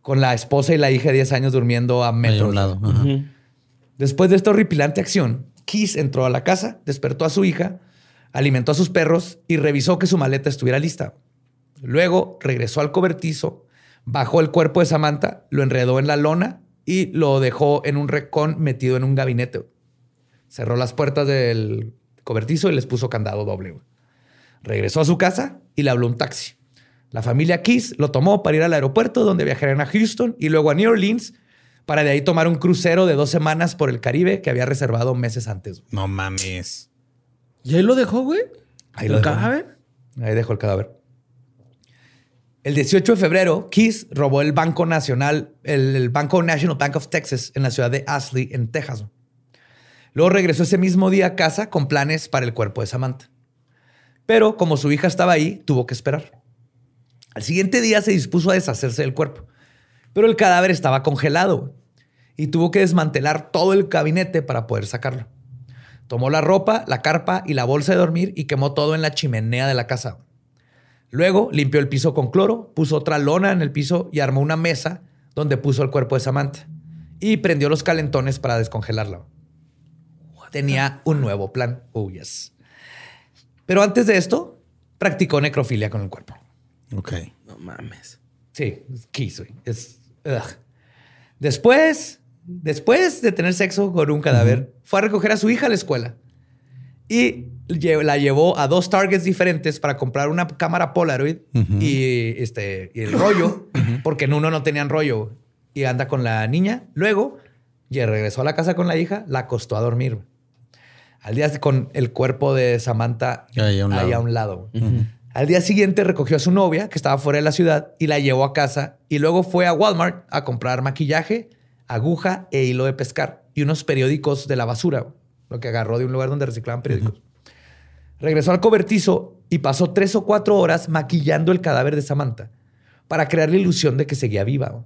Con la esposa y la hija de 10 años durmiendo a un lado. Ajá. Después de esta horripilante acción, Keys entró a la casa, despertó a su hija, alimentó a sus perros y revisó que su maleta estuviera lista. Luego regresó al cobertizo, bajó el cuerpo de Samantha, lo enredó en la lona y lo dejó en un recón metido en un gabinete. Cerró las puertas del cobertizo y les puso candado doble. Regresó a su casa y le habló un taxi. La familia Keys lo tomó para ir al aeropuerto donde viajarían a Houston y luego a New Orleans para de ahí tomar un crucero de dos semanas por el Caribe que había reservado meses antes. No mames. ¿Y ahí lo dejó, güey? Ahí lo ¿El dejó. cadáver? Ahí dejó el cadáver. El 18 de febrero, Keys robó el Banco Nacional, el, el Banco National Bank of Texas en la ciudad de Ashley, en Texas. Luego regresó ese mismo día a casa con planes para el cuerpo de Samantha. Pero como su hija estaba ahí, tuvo que esperar. Al siguiente día se dispuso a deshacerse del cuerpo, pero el cadáver estaba congelado y tuvo que desmantelar todo el gabinete para poder sacarlo. Tomó la ropa, la carpa y la bolsa de dormir y quemó todo en la chimenea de la casa. Luego limpió el piso con cloro, puso otra lona en el piso y armó una mesa donde puso el cuerpo de Samantha y prendió los calentones para descongelarla. Tenía un nuevo plan. Oh, yes. Pero antes de esto, practicó necrofilia con el cuerpo. Ok. No mames. Sí, güey. Es. ugh. Después, después de tener sexo con un cadáver, fue a recoger a su hija a la escuela y la llevó a dos targets diferentes para comprar una cámara Polaroid y, este, y el rollo, porque en uno no tenían rollo. Y anda con la niña. Luego, ya regresó a la casa con la hija, la acostó a dormir. Al día con el cuerpo de Samantha Ahí a un ahí lado. a un lado. güey. Al día siguiente recogió a su novia, que estaba fuera de la ciudad, y la llevó a casa. Y luego fue a Walmart a comprar maquillaje, aguja e hilo de pescar y unos periódicos de la basura, lo que agarró de un lugar donde reciclaban periódicos. Regresó al cobertizo y pasó tres o cuatro horas maquillando el cadáver de Samantha para crear la ilusión de que seguía viva.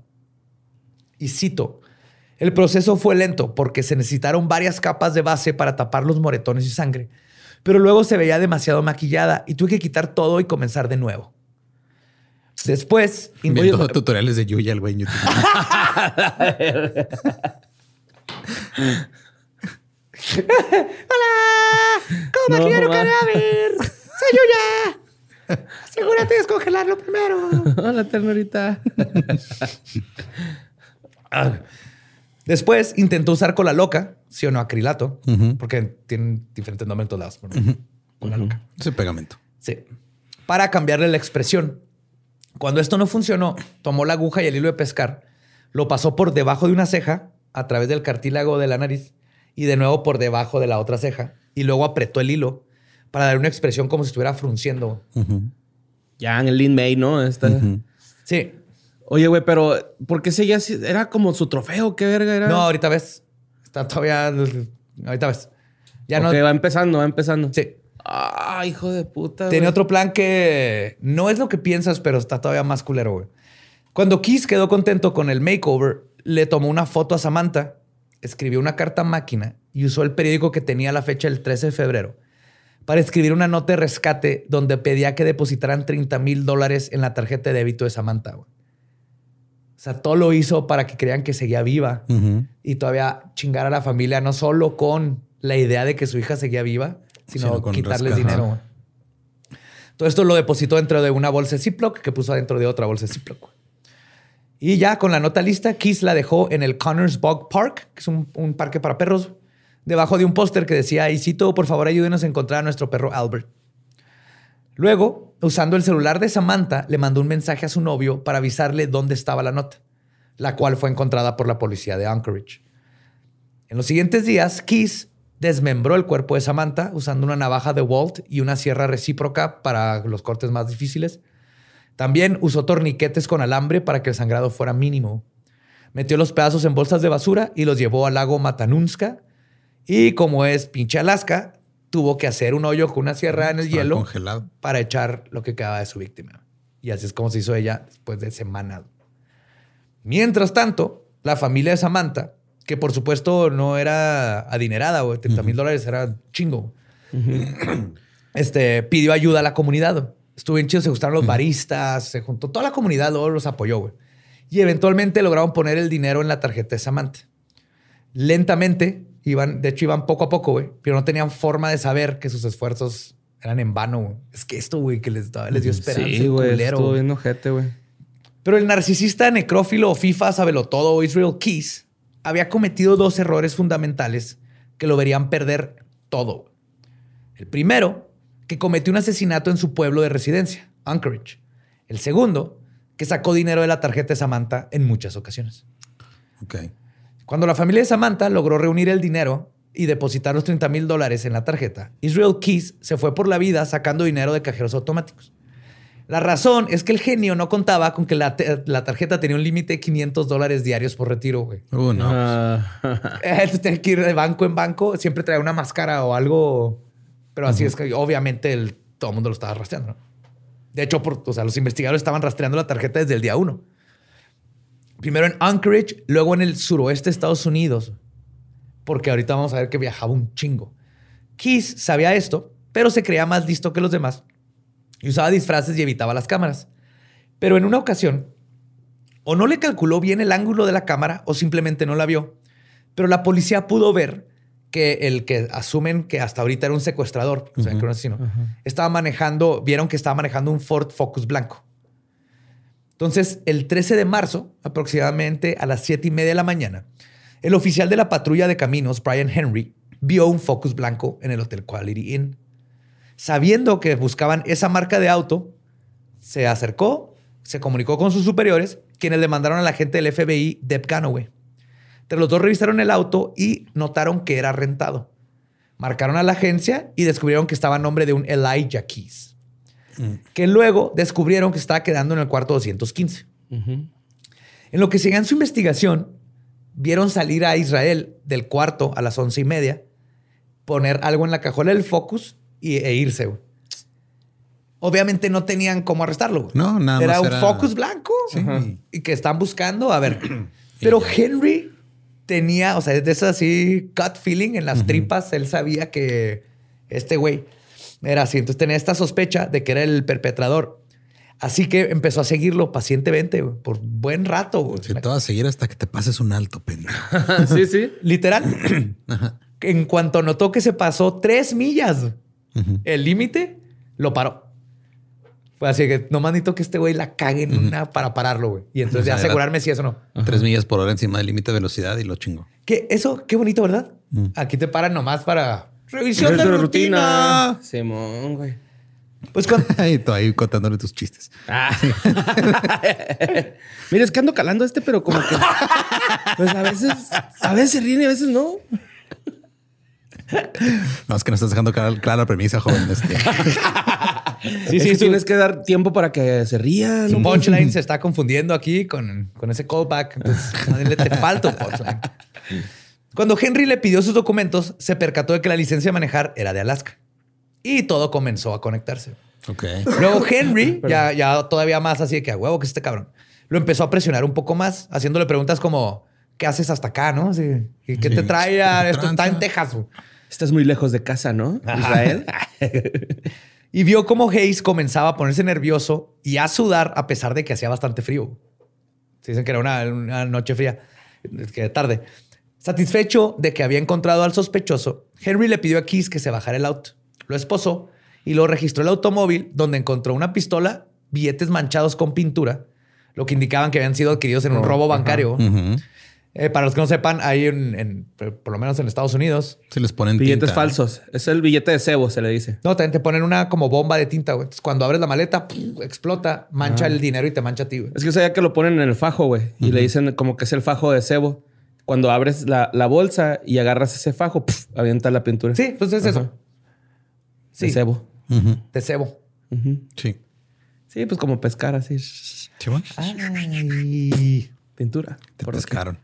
Y cito, el proceso fue lento porque se necesitaron varias capas de base para tapar los moretones y sangre, pero luego se veía demasiado maquillada y tuve que quitar todo y comenzar de nuevo. Después, Viendo Oye, tutoriales de Yuya, el güey en YouTube. <laughs> ¿cómo No, ma. cadáver? ¡Soy yo ya! Asegúrate de descongelarlo primero. Hola, ternurita. Ah. Después intentó usar cola loca, sí o no acrilato, porque tienen diferentes nombres en todos lados. Cola loca. Ese pegamento. Sí. Para cambiarle la expresión. Cuando esto no funcionó, tomó la aguja y el hilo de pescar, lo pasó por debajo de una ceja, a través del cartílago de la nariz, y de nuevo por debajo de la otra ceja, y luego apretó el hilo para dar una expresión como si estuviera frunciendo. Ya en el Lin May, ¿no? Esta- Sí. Oye, güey, pero ¿por qué seguía así? ¿Era como su trofeo? ¿Qué verga era? No, ahorita ves. Está todavía. Ahorita ves. Ya Ok, no. va empezando, va empezando. Sí. Ah, hijo de puta. Tiene güey. otro plan que no es lo que piensas, pero está todavía más culero, güey. Cuando Kiss quedó contento con el makeover, le tomó una foto a Samantha, escribió una carta a máquina y usó el periódico que tenía la fecha del 13 de febrero para escribir una nota de rescate donde pedía que depositaran 30 mil dólares en la tarjeta de débito de Samantha. güey. O sea, todo lo hizo para que crean que seguía viva y todavía chingar a la familia, no solo con la idea de que su hija seguía viva, sino, quitarles dinero. Todo esto lo depositó dentro de una bolsa de Ziploc que puso dentro de otra bolsa de Ziploc. Y ya con la nota lista, Kiss la dejó en el Connors Bog Park, que es un, un parque para perros, debajo de un póster que decía, y cito, por favor ayúdenos a encontrar a nuestro perro Albert. Luego, usando el celular de Samantha, le mandó un mensaje a su novio para avisarle dónde estaba la nota, la cual fue encontrada por la policía de Anchorage. En los siguientes días, Keys desmembró el cuerpo de Samantha usando una navaja de Walt y una sierra recíproca para los cortes más difíciles. También usó torniquetes con alambre para que el sangrado fuera mínimo. Metió los pedazos en bolsas de basura y los llevó al lago Matanunska. Y como es pinche Alaska, tuvo que hacer un hoyo con una sierra en el Estaba hielo congelado. para echar lo que quedaba de su víctima. Y así es como se hizo ella después de semanas. Mientras tanto, la familia de Samantha, que por supuesto no era adinerada, o 30 mil dólares era chingo, <clears throat> este, pidió ayuda a la comunidad. Estuvo bien chido, se gustaron los baristas, se juntó toda la comunidad, luego los apoyó, güey. Y eventualmente lograron poner el dinero en la tarjeta de Samantha. Lentamente Iban, de hecho, iban poco a poco, güey, pero no tenían forma de saber que sus esfuerzos eran en vano. güey. Es que esto, güey, que les, dio esperanza. Sí, güey. Estuvo güey. bien ojete, güey. Pero el narcisista necrófilo FIFA sabelotodo Israel Keys había cometido dos errores fundamentales que lo verían perder todo. El primero, que cometió un asesinato en su pueblo de residencia, Anchorage. El segundo, que sacó dinero de la tarjeta de Samantha en muchas ocasiones. Cuando la familia de Samantha logró reunir el dinero y depositar los 30 mil dólares en la tarjeta, Israel Keys se fue por la vida sacando dinero de cajeros automáticos. La razón es que el genio no contaba con que la, tarjeta tenía un límite de 500 dólares diarios por retiro, güey. Uh, no. Ah, <laughs> Entonces tenía que ir de banco en banco, siempre traía una máscara o algo. Pero así es que obviamente el- todo el mundo lo estaba rastreando. ¿no? De hecho, por, o sea, los investigadores estaban rastreando la tarjeta desde el día uno. Primero en Anchorage, luego en el suroeste de Estados Unidos. Porque ahorita vamos a ver que viajaba un chingo. Keys sabía esto, pero se creía más listo que los demás y usaba disfraces y evitaba las cámaras. Pero en una ocasión, o no le calculó bien el ángulo de la cámara o simplemente no la vio. Pero la policía pudo ver que el que asumen que hasta ahorita era un secuestrador, que era un asesino, estaba manejando, vieron que estaba manejando un Ford Focus blanco. Entonces, el 13 de marzo, aproximadamente a las 7 y media de la mañana, el oficial de la patrulla de caminos, Brian Henry, vio un Focus blanco en el Hotel Quality Inn. Sabiendo que buscaban esa marca de auto, se acercó, se comunicó con sus superiores, quienes le mandaron al agente del FBI, Deb Ganaway. Entre los dos revisaron el auto y notaron que era rentado. Marcaron a la agencia y descubrieron que estaba a nombre de un Elijah Keys, que luego descubrieron que estaba quedando en el cuarto 215. En lo que seguían su investigación, vieron salir a Israel del cuarto a las once y media, poner algo en la cajuela del Focus y, e irse. güey. Obviamente no tenían cómo arrestarlo. güey. No, nada Era más un era- Focus blanco y que están buscando. A ver, <clears throat> <clears throat> pero Henry tenía, o sea, es de eso así, gut feeling en las tripas. Él sabía que este güey era así. Entonces tenía esta sospecha de que era el perpetrador. Así que empezó a seguirlo pacientemente güey, por buen rato. güey. Si te vas a seguir hasta que te pases un alto, pendejo. <laughs> sí, sí. Literal. <clears throat> En cuanto notó que se pasó tres millas el límite, lo paró. Fue así que no necesito que este güey la cague en una para pararlo, güey. Y entonces O sea, ya era- asegurarme si eso no. Tres millas por hora encima del límite de velocidad y lo chingo. Que eso, qué bonito, ¿verdad? Aquí te paran nomás para revisión de Revisión rutina. Simón, güey. Pues con, <laughs> y tú ahí contándole tus chistes. Ah. <laughs> Mira, es que ando calando este, pero como que. Pues a veces, a veces se ríen y a veces no. No, es que no estás dejando clara, clara la premisa, joven. Este. sí, Es sí, que tienes que dar tiempo para que se rían. su punchline se está confundiendo aquí con, con ese callback. Entonces, le te falta un punchline. Cuando Henry le pidió sus documentos, se percató de que la licencia de manejar era de Alaska. Y todo comenzó a conectarse. Ok. Luego Henry, <laughs> ya, ya todavía más así de que a huevo que es este cabrón, lo empezó a presionar un poco más, haciéndole preguntas como, ¿qué haces hasta acá, no? Así, ¿y ¿Qué te trae a esto? Está en. Texas. Estás muy lejos de casa, ¿no? Israel. <laughs> Y vio cómo Hayes comenzaba a ponerse nervioso y a sudar a pesar de que hacía bastante frío. Se dicen que era una, una noche fría, que tarde. Satisfecho de que había encontrado al sospechoso, Henry le pidió a Keys que se bajara el auto. Lo esposó y lo registró el automóvil donde encontró una pistola, billetes manchados con pintura, lo que indicaban que habían sido adquiridos en un robo bancario. Eh, para los que no sepan, hay en, en- por lo menos en Estados Unidos, Se les ponen Billetes tinta. falsos. Es el billete de cebo, se le dice. No, también te ponen una como bomba de tinta, güey. Entonces, cuando abres la maleta, ¡pum! explota, mancha el dinero y te mancha a ti, güey. Es que sabía que lo ponen en el fajo, güey. Y le dicen como que es el fajo de cebo. Cuando abres la, la bolsa y agarras ese fajo, ¡puf! avienta la pintura. Sí, pues es eso. De Sí, cebo. Ujú. de cebo. Sí. Sí, pues como pescar así. Sí. Ay. Pintura. Te Por pescaron.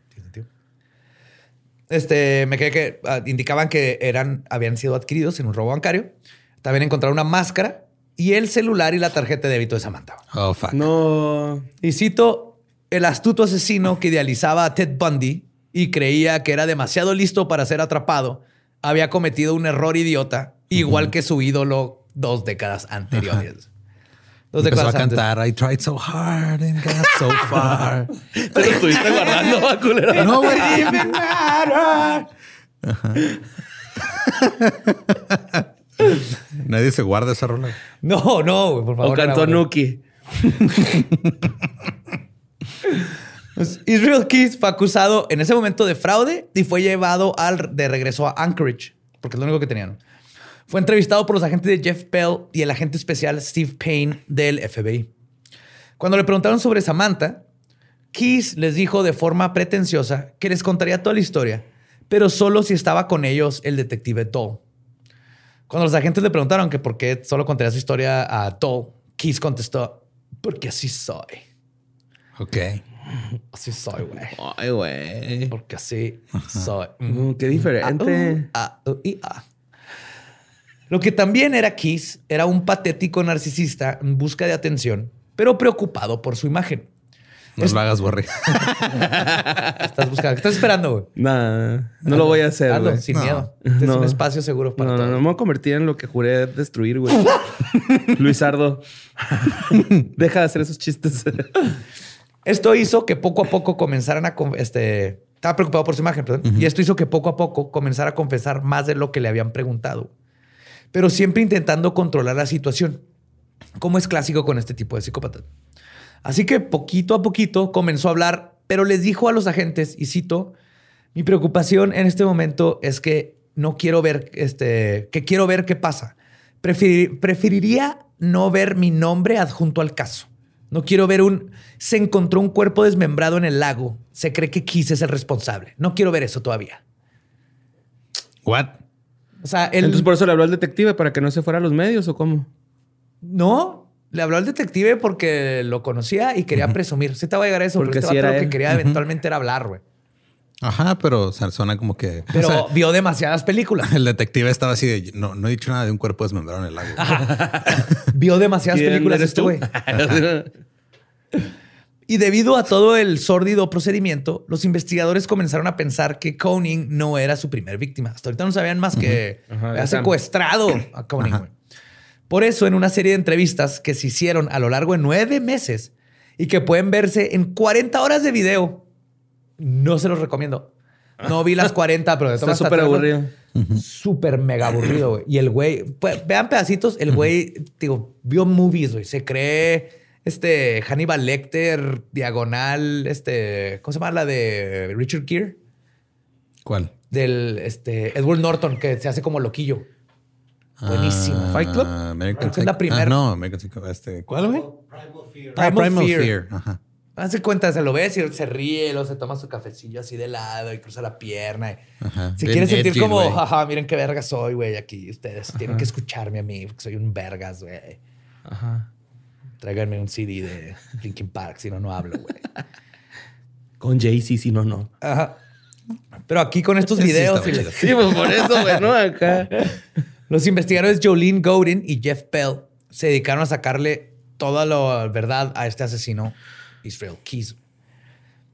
Este, me quedé que ah, indicaban que eran, habían sido adquiridos en un robo bancario. También encontraron una máscara y el celular y la tarjeta de débito de Samantha. Oh, fuck. No. Y cito, el astuto asesino que idealizaba a Ted Bundy y creía que era demasiado listo para ser atrapado, había cometido un error idiota, igual que su ídolo dos décadas anteriores. Dos Empezó a antes. cantar I tried so hard and got so far. <laughs> Te lo estuviste guardando, va, culero. <laughs> no, güey. <laughs> Nadie se guarda esa rola. No, no, güey, por favor. O cantó. Nuki. Pues, Israel Keys fue acusado en ese momento de fraude y fue llevado al, de regreso a Anchorage, porque es lo único que tenían. Fue entrevistado por los agentes de Jeff Bell y el agente especial Steve Payne del FBI. Cuando le preguntaron sobre Samantha, Keys les dijo de forma pretenciosa que les contaría toda la historia, pero solo si estaba con ellos el detective Doll. Cuando los agentes le preguntaron que por qué solo contaría su historia a Doll, Keys contestó, porque así soy. Ok. Así soy, güey. Ay, güey. Porque así soy. Mm, qué diferente. Uh, ah, uh, y ah. Lo que también era Kiss era un patético narcisista en busca de atención, pero preocupado por su imagen. No lo hagas, Borre. <laughs> Estás buscando, ¿qué estás esperando, güey? Nah, no lo voy a hacer, Hazlo, güey. sin No. miedo. Este es No. un espacio seguro para No, no, no me voy a convertir en lo que juré destruir, güey. <laughs> Luisardo. <laughs> Deja de hacer esos chistes. Esto hizo que poco a poco comenzaran a... Este, estaba preocupado por su imagen, perdón. Y esto hizo que poco a poco comenzara a confesar más de lo que le habían preguntado. Pero siempre intentando controlar la situación, como es clásico con este tipo de psicópatas. Así que poquito a poquito comenzó a hablar, pero les dijo a los agentes, y cito, mi preocupación en este momento es que no quiero ver, este, que quiero ver qué pasa. Preferir- preferiría no ver mi nombre adjunto al caso. No quiero ver un... Se encontró un cuerpo desmembrado en el lago. Se cree que Kiss es el responsable. No quiero ver eso todavía. What? O sea, él... Entonces por eso le habló al detective para que no se fuera a los medios o cómo. No, le habló al detective porque lo conocía y quería presumir. Sí te va a llegar a eso, Porque este era lo que quería eventualmente era hablar, güey. Ajá, pero o sea, suena como que. Pero o sea, vio demasiadas películas. <laughs> el detective estaba así de no, no he dicho nada de un cuerpo desmembrado en el lago. Vio demasiadas ¿Quién películas eres este güey. <laughs> <laughs> Y debido a todo el sórdido procedimiento, los investigadores comenzaron a pensar que Koenig no era su primer víctima. Hasta ahorita no sabían más que Ajá, había de Sam. secuestrado a Koenig. Por eso, en una serie de entrevistas que se hicieron a lo largo de nueve meses y que pueden verse en 40 horas de video, no se los recomiendo. No vi las 40, pero de Está súper aburrido. Súper mega aburrido, güey. Y el güey, pues, vean pedacitos, el güey, digo, vio movies, güey. Se cree este Hannibal Lecter, diagonal, este, ¿cómo se llama la de Richard Gere? ¿Cuál? Del este, Edward Norton, que se hace como loquillo. Buenísimo. Ah, Fight Club. American es la primera. Ah, no, American Psycho. Este, ¿Cuál, güey? Ah, Primal Primal Fear. Fear. Ajá. Hace cuenta, se lo ves y se ríe, luego se toma su cafecillo así de lado y cruza la pierna. y- Ajá. Si quieres sentir edgy, como, jaja, miren qué verga soy, güey, aquí ustedes tienen que escucharme a mí, porque soy un vergas, güey. Ajá. Tráiganme un CD de Linkin Park, si no, no hablo, güey. Con Jay-Z, si no, no. Ajá. Pero aquí con estos videos, les- Sí, pues por eso, güey, ¿no? Acá. los investigadores Jolene Godin y Jeff Bell se dedicaron a sacarle toda la verdad a este asesino, Israel Keys.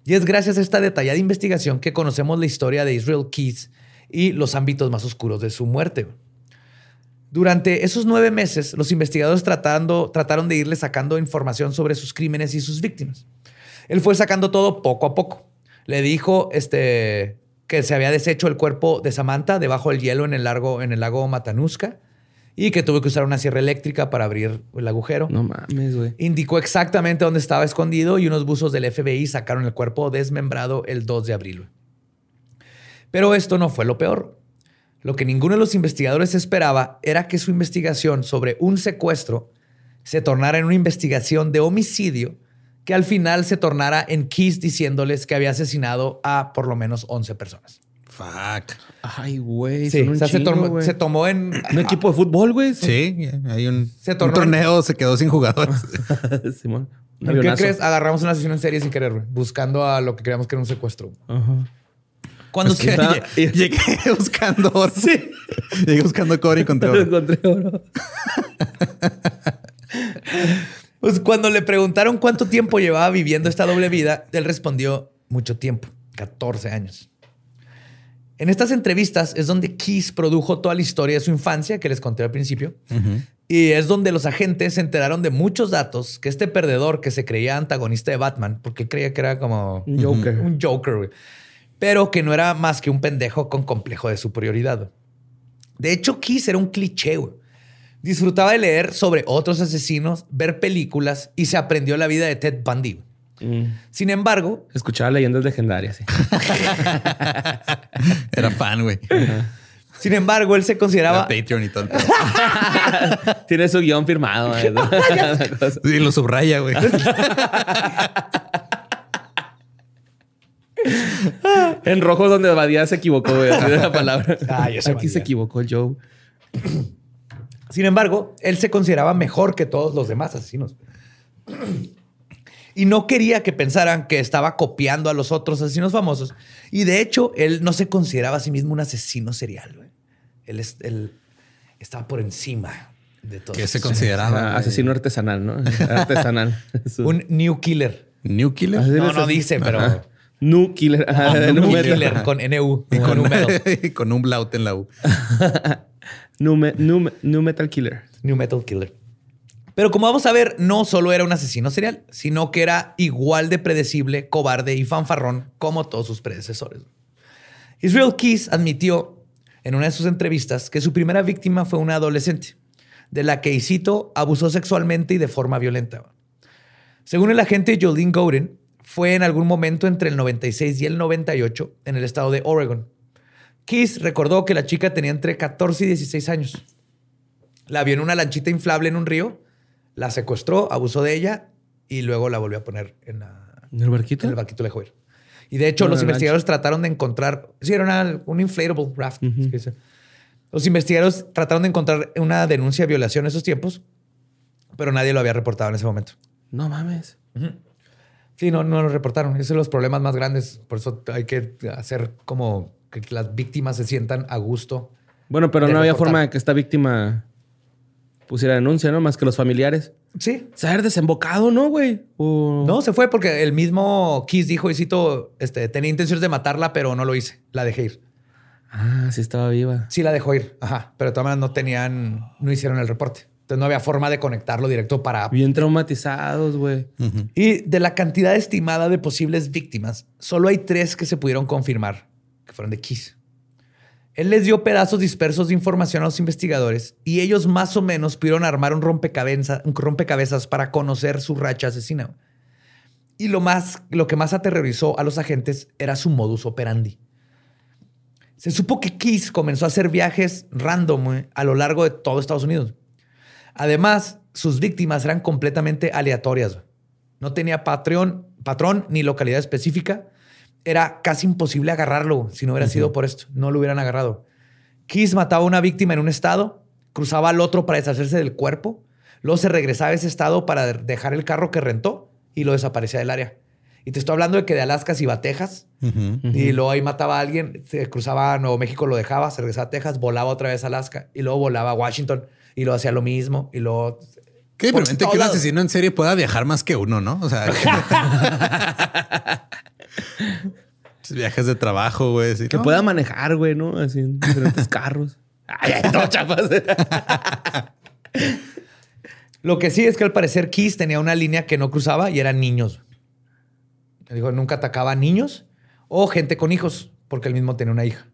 Y es gracias a esta detallada investigación que conocemos la historia de Israel Keys y los ámbitos más oscuros de su muerte. Durante esos nueve meses, los investigadores tratando, trataron de irle sacando información sobre sus crímenes y sus víctimas. Él fue sacando todo poco a poco. Le dijo este, que se había deshecho el cuerpo de Samantha debajo del hielo en el, largo, en el lago Matanuska y que tuvo que usar una sierra eléctrica para abrir el agujero. No mames, güey. Indicó exactamente dónde estaba escondido y unos buzos del FBI sacaron el cuerpo desmembrado el 2 de abril. Pero esto no fue lo peor. Lo que ninguno de los investigadores esperaba era que su investigación sobre un secuestro se tornara en una investigación de homicidio que al final se tornara en Keys diciéndoles que había asesinado a por lo menos 11 personas. Fuck. Ay, güey. Sí, o sea, se, tomó, güey. se tomó en... Un equipo de fútbol, güey. Sí, hay un, Se un tornó en- torneo, se quedó sin jugadores. <laughs> Simón. ¿Qué crees? Agarramos una sesión en serie sin querer, güey, buscando a lo que creíamos que era un secuestro. Ajá. Cuando Es que se- está- lle- llegué <laughs> buscando oro. Sí. Llegué buscando cobre y encontré oro. <laughs> encontré oro. Pues cuando le preguntaron cuánto tiempo llevaba viviendo esta doble vida, él respondió mucho tiempo, 14 años. En estas entrevistas es donde Keys produjo toda la historia de su infancia que les conté al principio. Y es donde los agentes se enteraron de muchos datos que este perdedor que se creía antagonista de Batman, porque él creía que era como Un Joker. un Joker, güey, pero que no era más que un pendejo con complejo de superioridad. De hecho, Keys era un cliché. güey. Disfrutaba de leer sobre otros asesinos, ver películas y se aprendió la vida de Ted Bundy. Mm. Sin embargo, Escuchaba leyendas legendarias. sí. <laughs> Era fan, güey. sin embargo, él se Era consideraba Patreon y todo. <laughs> Tiene su guion firmado. ¿eh? La <laughs> cosa. Sí, lo subraya, güey. <laughs> en rojo donde Badía se equivocó, güey. la <laughs> palabra. Ah, yo Aquí se equivocó el Joe. <clears throat> Sin embargo, él se consideraba mejor que todos los demás asesinos. <clears throat> Y no quería que pensaran que estaba copiando a los otros asesinos famosos. Y de hecho, él no se consideraba a sí mismo un asesino serial. güey. Él, es- él estaba por encima de todo. ¿Qué se consideraba? Ah, asesino artesanal, ¿no? <laughs> Artesanal. Un new killer. New Killer. No, no dice, pero Nu Killer. Nu metal. killer con NU. Y con un metal. con un blaut en la U. <laughs> Nu me- nu me- nu Metal Killer. New Metal Killer. Pero como vamos a ver, no solo era un asesino serial, sino que era igual de predecible, cobarde y fanfarrón como todos sus predecesores. Israel Keys admitió en una de sus entrevistas que su primera víctima fue una adolescente, de la que, y cito, abusó sexualmente y de forma violenta. Según el agente Jolene Godin, fue en algún momento entre el 96 y el 98 en el estado de Oregon. Keys recordó que la chica tenía entre 14 y 16 años. La vio en una lanchita inflable en un río, la secuestró, abusó de ella y luego la volvió a poner en, la- ¿En el barquito? en el barquito de joder. Y de hecho, No, los investigadores trataron de encontrar. Sí, era una- un inflatable raft. Los investigadores trataron de encontrar una denuncia de violación en esos tiempos, pero nadie lo había reportado en ese momento. No mames. Sí, no, no lo reportaron. Esos son los problemas más grandes. Por eso hay que hacer como que las víctimas se sientan a gusto. Bueno, pero no había forma de que esta víctima pusiera denuncia, ¿no? Más que los familiares. Sí. Se haber desembocado, ¿no, güey? O- No, se fue porque el mismo Kiss dijo, y cito, este, tenía intenciones de matarla, pero no lo hice. La dejé ir. Ah, sí estaba viva. Sí la dejó ir. Ajá. Pero de todas maneras no tenían, no hicieron el reporte. Entonces no había forma de conectarlo directo para... Bien traumatizados, güey. Y de la cantidad estimada de posibles víctimas, solo hay tres que se pudieron confirmar que fueron de Kiss. Él les dio pedazos dispersos de información a los investigadores y ellos más o menos pudieron armar un rompecabezas, un rompecabezas para conocer su racha asesina. Y lo, más, lo que más aterrorizó a los agentes era su modus operandi. Se supo que Kiss comenzó a hacer viajes random a lo largo de todo Estados Unidos. Además, sus víctimas eran completamente aleatorias. No tenía patrón, patrón ni localidad específica. Era casi imposible agarrarlo si no hubiera sido por esto. No lo hubieran agarrado. Kiss mataba a una víctima en un estado, cruzaba al otro para deshacerse del cuerpo, luego se regresaba a ese estado para dejar el carro que rentó y lo desaparecía del área. Y te estoy hablando de que de Alaska se iba a Texas y luego ahí mataba a alguien, se cruzaba a Nuevo México, lo dejaba, se regresaba a Texas, volaba otra vez a Alaska y luego volaba a Washington y luego hacía lo mismo y luego... Qué todos que un asesino en serie pueda viajar más que uno, ¿no? O sea, <laughs> viajes de trabajo, güey. así, Que ¿no? pueda manejar, güey, ¿no? Así en diferentes <laughs> carros. Ay, ay, no, chapas. Lo que sí es que al parecer Kiss tenía una línea que no cruzaba y eran niños. Dijo, nunca atacaba a niños o gente con hijos, porque él mismo tenía una hija.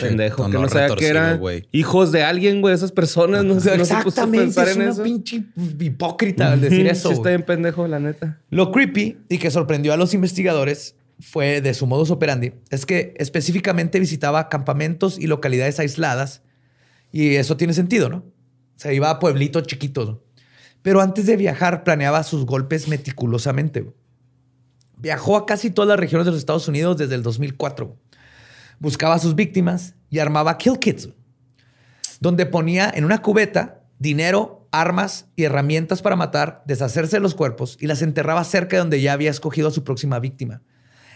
Pendejo, que no sabía que eran hijos de alguien, güey. Esas personas no, sé, no se puso a Exactamente, pensar es en una eso. pinche hipócrita al decir eso. Sí, está bien pendejo, la neta. Lo creepy y que sorprendió a los investigadores fue de su modus operandi, es que específicamente visitaba campamentos y localidades aisladas y eso tiene sentido, ¿no? Se iba a pueblitos chiquitos. ¿no? Pero antes de viajar planeaba sus golpes meticulosamente. Viajó a casi todas las regiones de los Estados Unidos desde el 2004. Buscaba a sus víctimas y armaba kill kits, donde ponía en una cubeta dinero, armas y herramientas para matar, deshacerse de los cuerpos y las enterraba cerca de donde ya había escogido a su próxima víctima.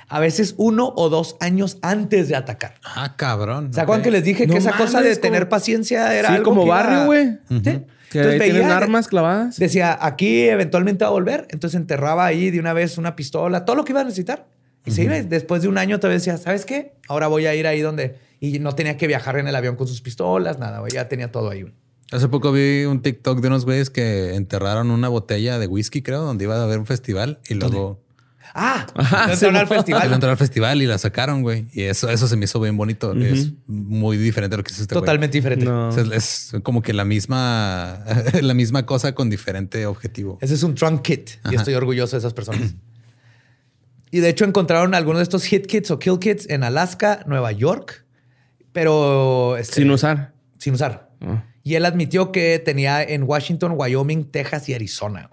A veces uno o dos años antes de atacar. Ah, cabrón. ¿Se acuerdan que les dije No que esa cosa de tener paciencia era Sí, algo como que barrio, güey. Sí. Que Entonces ahí tienen veía- armas clavadas. Decía, aquí eventualmente va a volver. Entonces enterraba ahí de una vez una pistola, todo lo que iba a necesitar. Y se Después de un año todavía decía, ¿sabes qué? Ahora voy a ir ahí donde... Y no tenía que viajar en el avión con sus pistolas, nada. güey, Ya tenía todo ahí. Hace poco vi un TikTok de unos güeyes que enterraron una botella de whisky, creo, donde iba a haber un festival y luego Ah, Ajá, al festival. entró al festival y la sacaron, güey. Y eso, eso se me hizo bien bonito. Es muy diferente a lo que hizo este güey. Totalmente diferente. No. Es como que la misma, <laughs> la misma cosa con diferente objetivo. Ese es un trunk kit y estoy orgulloso de esas personas. Y de hecho encontraron algunos de estos hit kits o kill kits en Alaska, Nueva York, pero este, Sin usar. sin usar. Ah. Y él admitió que tenía en Washington, Wyoming, Texas y Arizona.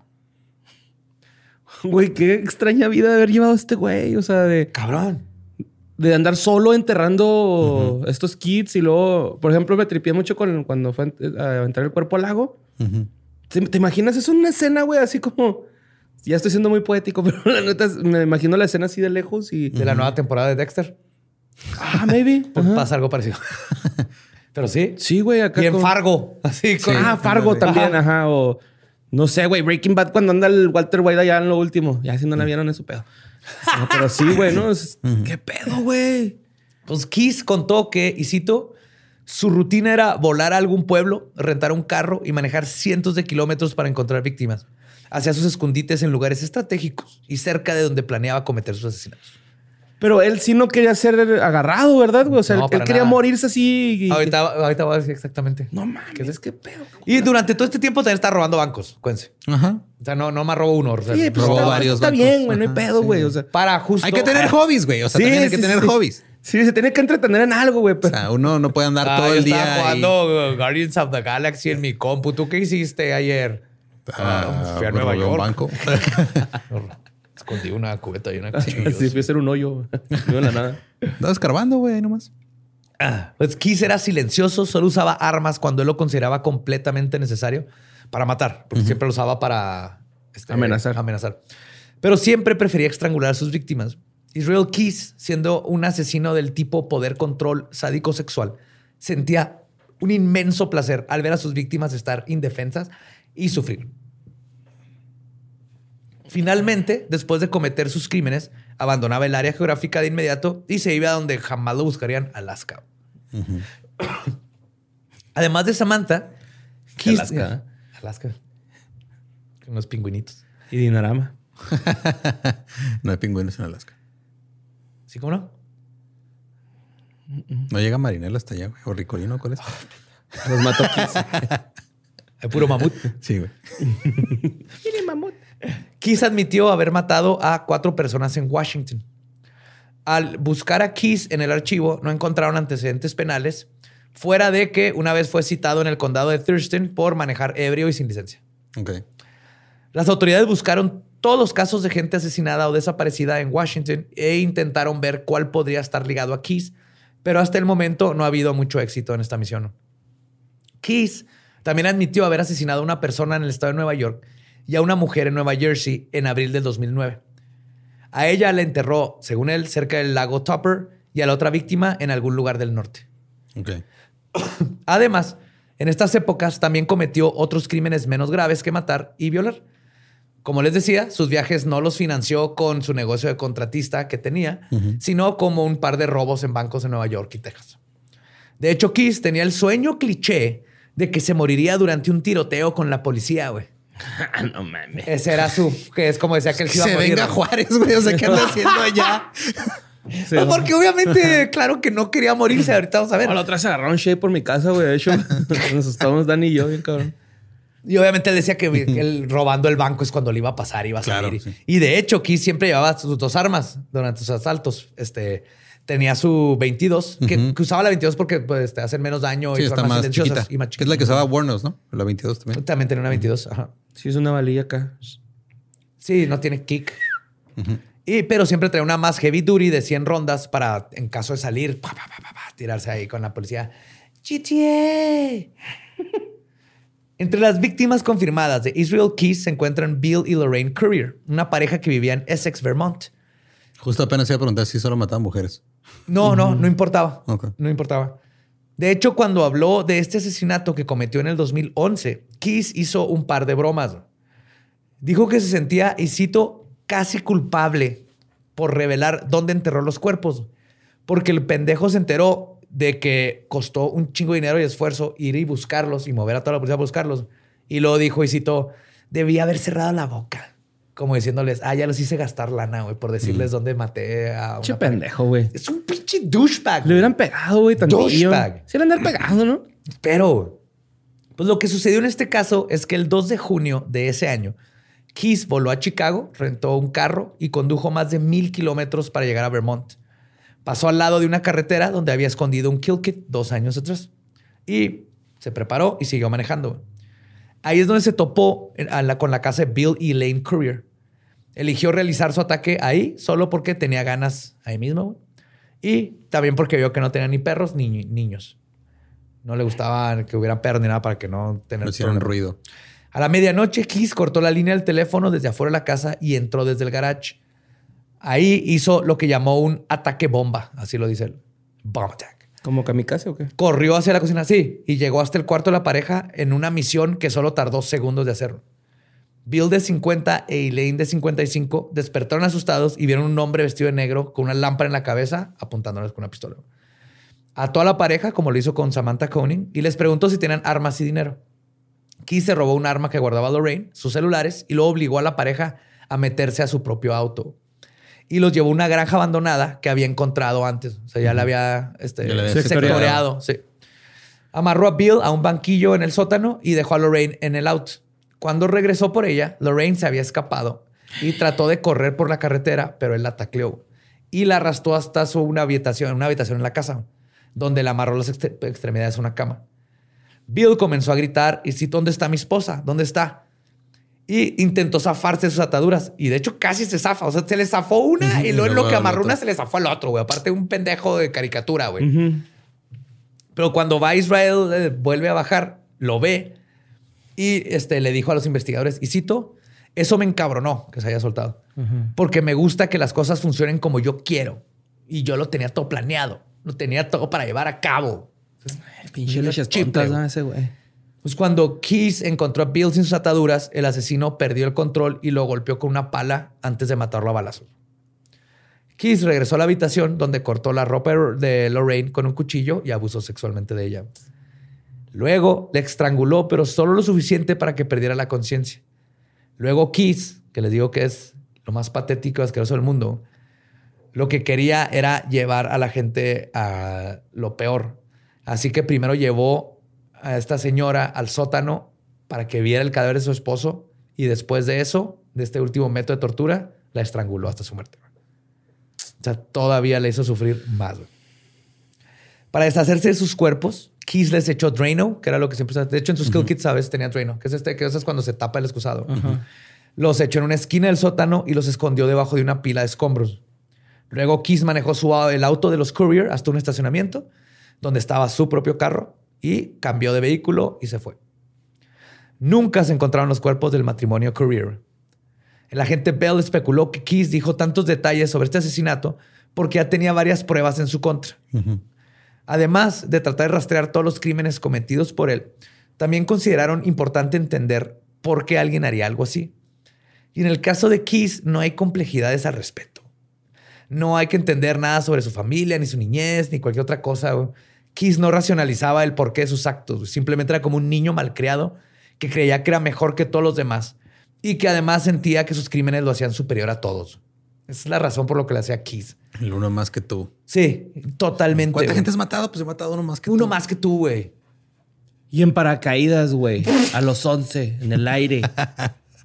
Güey, qué extraña vida de haber llevado este güey. O sea, de, Cabrón. de andar solo enterrando estos kits y luego, por ejemplo, me tripié mucho con cuando fue a aventar el cuerpo al lago. ¿Te, te imaginas? Es una escena, güey, así como. Ya estoy siendo muy poético, <laughs> pero la neta es- me imagino la escena así de lejos y. De la nueva temporada de Dexter. Ah, maybe. <laughs> Pues pasa algo parecido. <laughs> pero sí. Sí, güey, acá. Y en con- Fargo. Así con. ah, Fargo también, ajá. O no sé, güey, Breaking Bad cuando anda el Walter White allá en lo último. Ya si no la vieron, es su pedo. No, pero sí, güey, ¿no? Es- ¿Qué pedo, güey? Pues Kiss contó que, y cito, su rutina era volar a algún pueblo, rentar un carro y manejar cientos de kilómetros para encontrar víctimas. Hacía sus escondites en lugares estratégicos y cerca de donde planeaba cometer sus asesinatos. Pero él sí no quería ser agarrado, ¿verdad, güey? O sea, No, él- quería nada. morirse así. y- Ahorita, ahorita voy a decir exactamente. No mames, qué pedo. Y durante todo este tiempo también está robando bancos, cuénse. Ajá. O sea, no, no más robó uno. o sea, Sí, pues robó está, varios está bancos. bien, güey, no hay pedo, sí. güey. O sea, para justo. Hay que tener hobbies, güey. O sea, Sí, también hay que sí, tener sí. hobbies. sí, se tiene que entretener en algo, güey. O sea, uno no puede andar Ah, todo yo el estaba día. jugando uh, Guardians of the Galaxy en mi compu. ¿Tú qué hiciste ayer? Ah, fui a Nueva un York. banco. <laughs> Escondí una cubeta y una cuchillo. Sí, fui a hacer un hoyo no en la nada. Estaba escarbando, güey, ahí nomás. Pues Kiss era silencioso, solo usaba armas cuando él lo consideraba completamente necesario para matar, porque siempre lo usaba para este, Amenazar. amenazar. Pero siempre prefería estrangular a sus víctimas. Israel Keys, siendo un asesino del tipo poder control sádico sexual, sentía un inmenso placer al ver a sus víctimas estar indefensas y sufrir. Finalmente, después de cometer sus crímenes, abandonaba el área geográfica de inmediato y se iba a donde jamás lo buscarían, Alaska. Además de Samantha, Keys- Alaska, Alaska. Con los pingüinitos. Y Dinarama. <laughs> No hay pingüinos en Alaska. ¿Sí, cómo no? No llega Marinela hasta allá, güey. O Ricolino, ¿cuál es? Los mató <laughs> Kiss. Hay puro mamut. <laughs> Sí, güey. <laughs> Keys admitió haber matado a cuatro personas en Washington. Al buscar a Keys en el archivo, no encontraron antecedentes penales, fuera de que una vez fue citado en el condado de Thurston por manejar ebrio y sin licencia. Ok. Las autoridades buscaron todos los casos de gente asesinada o desaparecida en Washington e intentaron ver cuál podría estar ligado a Keys, pero hasta el momento no ha habido mucho éxito en esta misión. Keys también admitió haber asesinado a una persona en el estado de Nueva York y a una mujer en Nueva Jersey en abril del 2009. A ella la enterró, según él, cerca del lago Tupper y a la otra víctima en algún lugar del norte. <coughs> Además, en estas épocas también cometió otros crímenes menos graves que matar y violar. Como les decía, sus viajes no los financió con su negocio de contratista que tenía, sino como un par de robos en bancos en Nueva York y Texas. De hecho, Kiss tenía el sueño cliché de que se moriría durante un tiroteo con la policía, güey. <laughs> no mames. Ese era su, que es como decía que él se iba a Se morir. venga ¿no? Juárez, güey. O sea, ¿qué anda <laughs> haciendo allá? No, porque obviamente, claro que no quería morirse. Ahorita vamos a ver. No, la otra se agarraron shade por mi casa, güey. De hecho, <laughs> nos estábamos Dani y yo, bien cabrón. Y obviamente él decía que él robando el banco es cuando le iba a pasar, iba a Claro, salir. sí. Y de hecho, Keith siempre llevaba sus dos armas durante sus asaltos. Este tenía su 22, que, que usaba la 22 porque pues, te hacen menos daño Sí, y son más silenciosas chiquita. y más Que es la que usaba Warnos, ¿no? La 22 también. También tenía una 22. Ajá. Sí, es una valilla acá. Sí, no tiene kick. y, pero siempre trae una más heavy duty de 100 rondas para, en caso de salir, pa, pa, pa, pa, pa, tirarse ahí con la policía. GTA. <laughs> Entre las víctimas confirmadas de Israel Keys se encuentran Bill y Lorraine Courier, una pareja que vivía en Essex, Vermont. Justo apenas iba a preguntar si solo mataban mujeres. No, no, no importaba. Ok. No importaba. De hecho, cuando habló de este asesinato que cometió en el 2011, Keys hizo un par de bromas. Dijo que se sentía, y cito, casi culpable por revelar dónde enterró los cuerpos. Porque el pendejo se enteró de que costó un chingo de dinero y esfuerzo ir y buscarlos y mover a toda la policía a buscarlos. Y luego dijo, y cito, debía haber cerrado la boca. Como diciéndoles, ah, ya los hice gastar lana, güey, por decirles dónde maté a Che una pareja. pendejo, güey. Es un pinche douchebag. Le hubieran pegado, güey, tantillo. Douchebag. Se le andar pegando, ¿no? Pero, pues lo que sucedió en este caso es que el 2 de junio de ese año, Keys voló a Chicago, rentó un carro y condujo más de mil kilómetros para llegar a Vermont. Pasó al lado de una carretera donde había escondido un kill kit dos años atrás. Y se preparó y siguió manejando. Ahí es donde se topó la- con la casa de Bill y Lane Courier. Eligió realizar su ataque ahí solo porque tenía ganas ahí mismo. güey. Y también porque vio que no tenía ni perros ni ni niños. No le gustaba que hubieran perros ni nada para que no tener No hicieron problema. ruido. A la medianoche, Keys cortó la línea del teléfono desde afuera de la casa y entró desde el garage. Ahí hizo lo que llamó un ataque bomba, así lo dice él. Bomb attack. ¿Como kamikaze o qué? Corrió hacia la cocina, sí, y llegó hasta el cuarto de la pareja en una misión que solo tardó segundos de hacerlo. Bill de 50 e Elaine de 55 despertaron asustados y vieron un hombre vestido de negro con una lámpara en la cabeza apuntándoles con una pistola. Ató a la pareja, como lo hizo con Samantha Coning, y les preguntó si tenían armas y dinero. Keith se robó un arma que guardaba Lorraine, sus celulares, y luego obligó a la pareja a meterse a su propio auto. Y los llevó a una granja abandonada que había encontrado antes. O sea, ya la había, este, Ya la había sectoreado. sectoreado. sí. Amarró a Bill a un banquillo en el sótano y dejó a Lorraine en el auto. Cuando regresó por ella, Lorraine se había escapado y trató de correr por la carretera, pero él la tacleó y la arrastró hasta su una habitación, una habitación en la casa, donde le amarró las extre- extremidades a una cama. Bill comenzó a gritar y citó, ¿dónde está mi esposa? ¿Dónde está? Y intentó zafarse de sus ataduras. Y de hecho casi se zafa. O sea, se le zafó una y Y luego en lo que amarró una se le zafó al otro, güey. Aparte un pendejo de caricatura, güey. Pero cuando va a Israel, eh, vuelve a bajar, lo ve y este, le dijo a los investigadores, y cito, eso me encabronó que se haya soltado. Porque me gusta que las cosas funcionen como yo quiero. Y yo lo tenía todo planeado. Lo tenía todo para llevar a cabo. Pinche. Ese güey. Pues cuando Keys encontró a Bill sin sus ataduras, el asesino perdió el control y lo golpeó con una pala antes de matarlo a balazos. Keys regresó a la habitación donde cortó la ropa de Lorraine con un cuchillo y abusó sexualmente de ella. Luego le estranguló, pero solo lo suficiente para que perdiera la conciencia. Luego Keys, que les digo que es lo más patético y asqueroso del mundo, lo que quería era llevar a la gente a lo peor. Así que primero llevó a esta señora al sótano para que viera el cadáver de su esposo y después de eso, de este último método de tortura, la estranguló hasta su muerte. O sea, todavía le hizo sufrir más. güey. Para deshacerse de sus cuerpos, Keys les echó Drano, que era lo que siempre... De hecho, en sus skill kits, ¿sabes? Tenía Drano, que es este, que eso es cuando se tapa el excusado. Los echó en una esquina del sótano y los escondió debajo de una pila de escombros. Luego Keys manejó su, el auto de los Courier hasta un estacionamiento donde estaba su propio carro y cambió de vehículo y se fue. Nunca se encontraron los cuerpos del matrimonio Courier. El agente Bell especuló que Keys dijo tantos detalles sobre este asesinato porque ya tenía varias pruebas en su contra. Además de tratar de rastrear todos los crímenes cometidos por él, también consideraron importante entender por qué alguien haría algo así. Y en el caso de Keys no hay complejidades al respecto. No hay que entender nada sobre su familia, ni su niñez, ni cualquier otra cosa. Keys no racionalizaba el porqué de sus actos. Simplemente era como un niño malcriado que creía que era mejor que todos los demás y que además sentía que sus crímenes lo hacían superior a todos. Esa es la razón por lo que le hacía Keys. El uno más que tú. Sí, totalmente. ¿Cuánta güey. gente has matado? Pues he matado uno más que Uno tú. más que tú, güey. Y en paracaídas, güey. A los 11, en el aire. <laughs>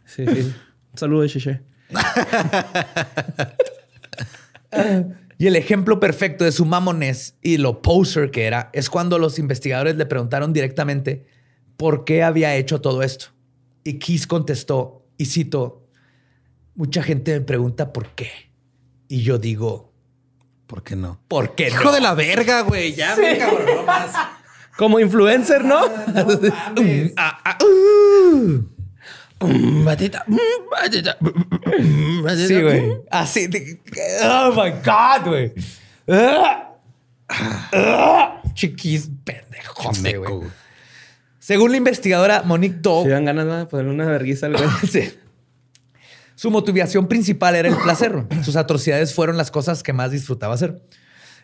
Sí, sí. Saludos, Cheche. <laughs> Y el ejemplo perfecto de su mamones y lo poser que era es cuando los investigadores le preguntaron directamente por qué había hecho todo esto. Y Keys contestó, y cito, mucha gente me pregunta por qué. Y yo digo, ¿Por qué no? ¿por qué Hijo no? de la verga, güey. Ya me cabronó más. Como influencer, ¿no? <laughs> <laughs> Ah, ah, uh. Batita, mm, batita, mm, batita. Sí, güey. Así. Oh my God, güey. Ah. Ah. Chiquis, pendejote, Meco, güey. Según la investigadora Monique Doe, Si dan ganas de ponerle una vergüenza al güey. <laughs> Sí. Su motivación principal era el placer. Sus atrocidades fueron las cosas que más disfrutaba hacer.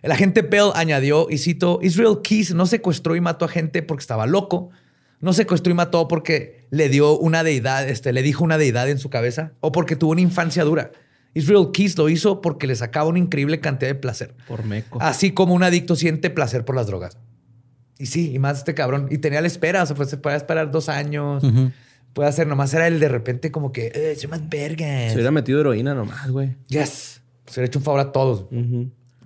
El agente Bell añadió, y cito, Israel Keys no secuestró y mató a gente porque estaba loco. No secuestró y mató porque le dio una deidad, este, le dijo una deidad en su cabeza o porque tuvo una infancia dura. Israel Keys lo hizo porque le sacaba una increíble cantidad de placer. Por meco. Así como un adicto siente placer por las drogas. Y sí, y más este cabrón. Y tenía la espera, o sea, pues se podía esperar dos años. Puede hacer, nomás era el de repente como que, eh, soy más vergas. Se hubiera metido heroína nomás, güey. Yes. Se ha hecho un favor a todos.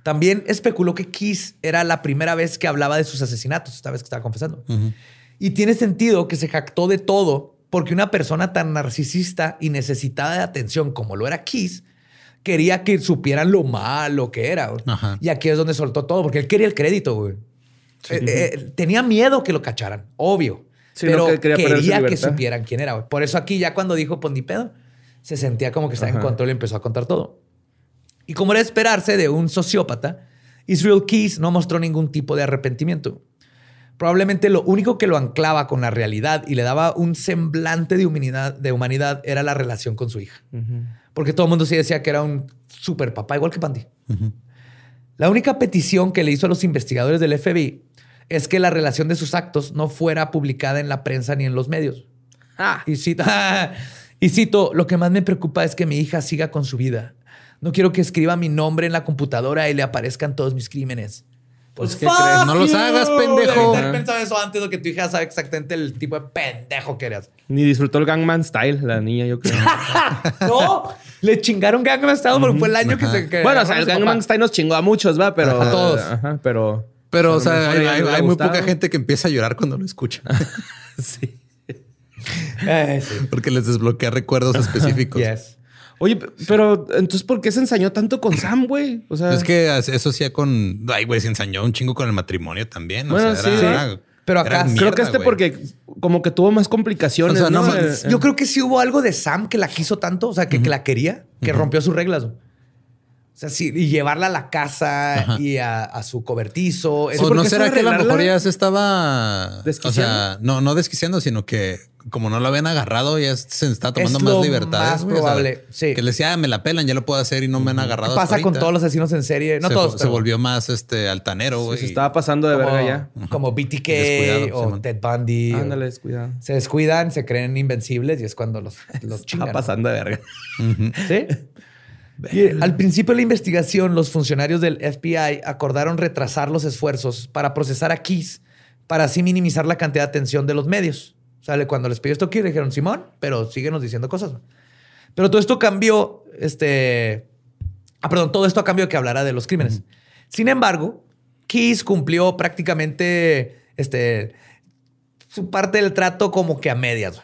También especuló que Kiss era la primera vez que hablaba de sus asesinatos, esta vez que estaba confesando. Y tiene sentido que se jactó de todo porque una persona tan narcisista y necesitada de atención como lo era Kiss, quería que supieran lo malo que era. Ajá. Y aquí es donde soltó todo, porque él quería el crédito, güey. Eh, eh, tenía miedo que lo cacharan, obvio. Sí, pero que quería que supieran quién era. güey. Por eso aquí ya cuando dijo, pues ni pedo, se sentía como que estaba en control y empezó a contar todo. Y como era de esperarse de un sociópata, Israel Keys no mostró ningún tipo de arrepentimiento. Probablemente lo único que lo anclaba con la realidad y le daba un semblante de humanidad, de humanidad era la relación con su hija. Porque todo el mundo sí decía que era un super papá, igual que Pandy. La única petición que le hizo a los investigadores del FBI es que la relación de sus actos no fuera publicada en la prensa ni en los medios. Y cito, <laughs> y cito, lo que más me preocupa es que mi hija siga con su vida. No quiero que escriba mi nombre en la computadora y le aparezcan todos mis crímenes. Pues, ¿qué fuck crees? No los hagas, pendejo. Debiste haber pensado eso antes de que tu hija sabe exactamente el tipo de pendejo que eras. Ni disfrutó el Gangman Style, la niña, yo creo. <laughs> no, le chingaron Gangnam Style porque fue el año que se... que bueno, o sea, el Gangman papá. Style nos chingó a muchos, va, pero. A todos. Ajá, pero. Pero, o sea, hay, hay- hay muy poca gente que empieza a llorar cuando lo escucha. <laughs> Sí. Eh, sí. porque les desbloquea recuerdos <laughs> específicos. Yes. Oye, pero entonces, ¿por qué se ensañó tanto con Sam, güey? O sea, Es que eso hacía con. Ay, güey, se ensañó un chingo con el matrimonio también. O Bueno, sea, sí, era-. Pero acá- creo mierda, que este porque como que tuvo más complicaciones. O sea, ¿no? no, Eh, Yo creo que sí hubo algo de Sam que la quiso tanto, o sea, que, que la quería, que rompió sus reglas. O sea, sí, y llevarla a la casa y a, a su cobertizo. O Eso porque no será que a lo mejor ya se estaba. O ¿Desquiciando? sea, no, no desquiciando, sino que como no lo habían agarrado, ya se está tomando Es más libertades. más güey. O sea, probable, sí. Que le decía, "Ah, me la pelan, ya lo puedo hacer y no me han agarrado. pasa hasta con ahorita". todos los asesinos en serie. No se, todos. se pero volvió más este altanero, güey. se estaba pasando de como, verga ya. Como BTK Descuidado, o. Ted Bundy. Ándale, descuidado. Se descuidan, se creen invencibles y es cuando los, los Estaba chingan. pasando de verga. ¿Sí? <laughs> Y al principio de la investigación, los funcionarios del FBI acordaron retrasar los esfuerzos para procesar a Keys para así minimizar la cantidad de atención de los medios. Sea, cuando les pidió esto Keys, dijeron, Simón, pero síguenos diciendo cosas. Pero todo esto cambió, este... Ah, perdón, todo esto a cambio de que hablara de los crímenes. Sin embargo, Keys cumplió prácticamente este, su parte del trato como que a medias.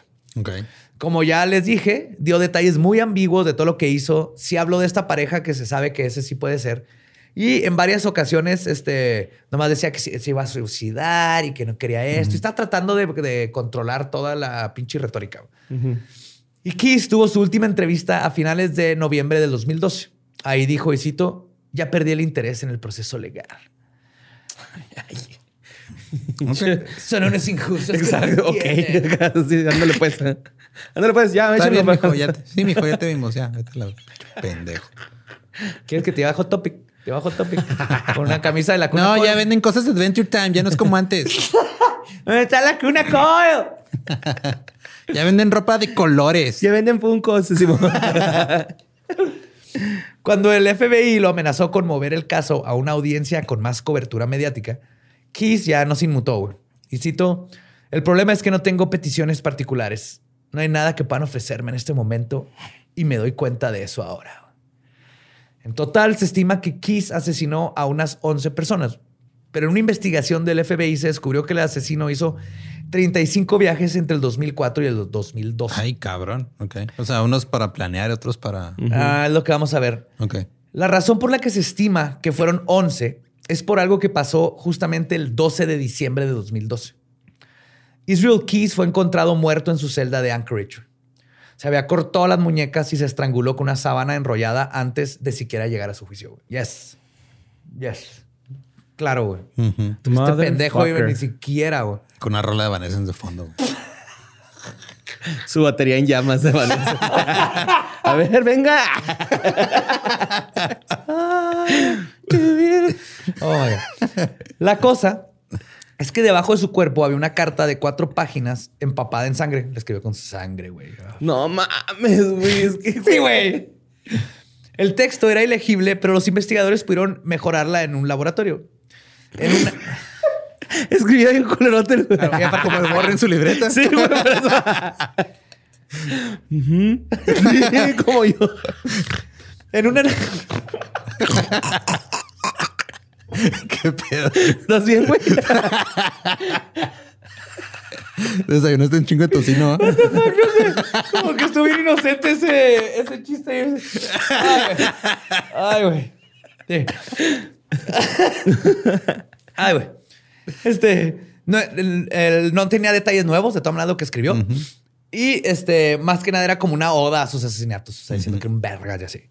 Como ya les dije, dio detalles muy ambiguos de todo lo que hizo. Sí habló de esta pareja que se sabe que ese sí puede ser. Y en varias ocasiones, este, nomás decía que se, se iba a suicidar y que no quería esto. Y está tratando de, de controlar toda la pinche retórica. Y Keys tuvo su última entrevista a finales de noviembre del 2012. Ahí dijo, y cito, ya perdí el interés en el proceso legal. <laughs> <laughs> Son unos injustos. Exacto, ok. entienden". <laughs> Sí, ándale pues. Ándale pues, ya, bien, mijo, ya te- sí, mijo, ya te vimos, ya. Vete a la pendejo. ¿Quieres que te Hot Topic? Hot Topic. Con una camisa de la cuna No, Coil. ya venden cosas de Adventure Time, ya no es como <laughs> antes. ¿Dónde está la cuna Coil? <laughs> Ya venden ropa de colores. Ya venden. Simón. <laughs> Cuando el FBI lo amenazó con mover el caso a una audiencia con más cobertura mediática, Keys ya no se inmutó. Y cito, el problema es que no tengo peticiones particulares. No hay nada que puedan ofrecerme en este momento y me doy cuenta de eso ahora. En total, se estima que Keys asesinó a unas 11 personas. Pero en una investigación del FBI se descubrió que el asesino hizo 35 viajes entre el 2004 y el 2012. Ay, cabrón. Ok. O sea, unos para planear, otros para. Ah, es lo que vamos a ver. Ok. La razón por la que se estima que fueron 11 es por algo que pasó justamente el 12 de diciembre de 2012. Israel Keys fue encontrado muerto en su celda de Anchorage. Se había cortado las muñecas y se estranguló con una sábana enrollada antes de siquiera llegar a su juicio. güey. Yes. Yes. Claro, güey. Este pendejo güey, ni siquiera, güey. Con una rola de Vanessa de fondo. güey. <laughs> Su batería en llamas de Vanessa. A ver, venga. <laughs> Oh. La cosa es que debajo de su cuerpo había una carta de cuatro páginas empapada en sangre. La escribió con sangre, güey. No mames, güey. Es que, <laughs> Sí, güey. El texto era ilegible, pero los investigadores pudieron mejorarla en un laboratorio. En una... <laughs> Escribía bien culerote. güey. Y aparte, Como <laughs> el borre en su libreta. Sí, güey. Sí, como yo. En una... <laughs> Qué pedo. ¿Estás bien, güey? Desayunaste un chingo de tocino. ¿ah? Como que estuvo bien inocente ese, ese chiste. Ay, güey. Ay, güey. Ay, güey. Este, no, el- el- no tenía detalles nuevos de todo lo que escribió. Y este, más que nada era como una oda a sus asesinatos, o sea, diciendo que era un verga y así.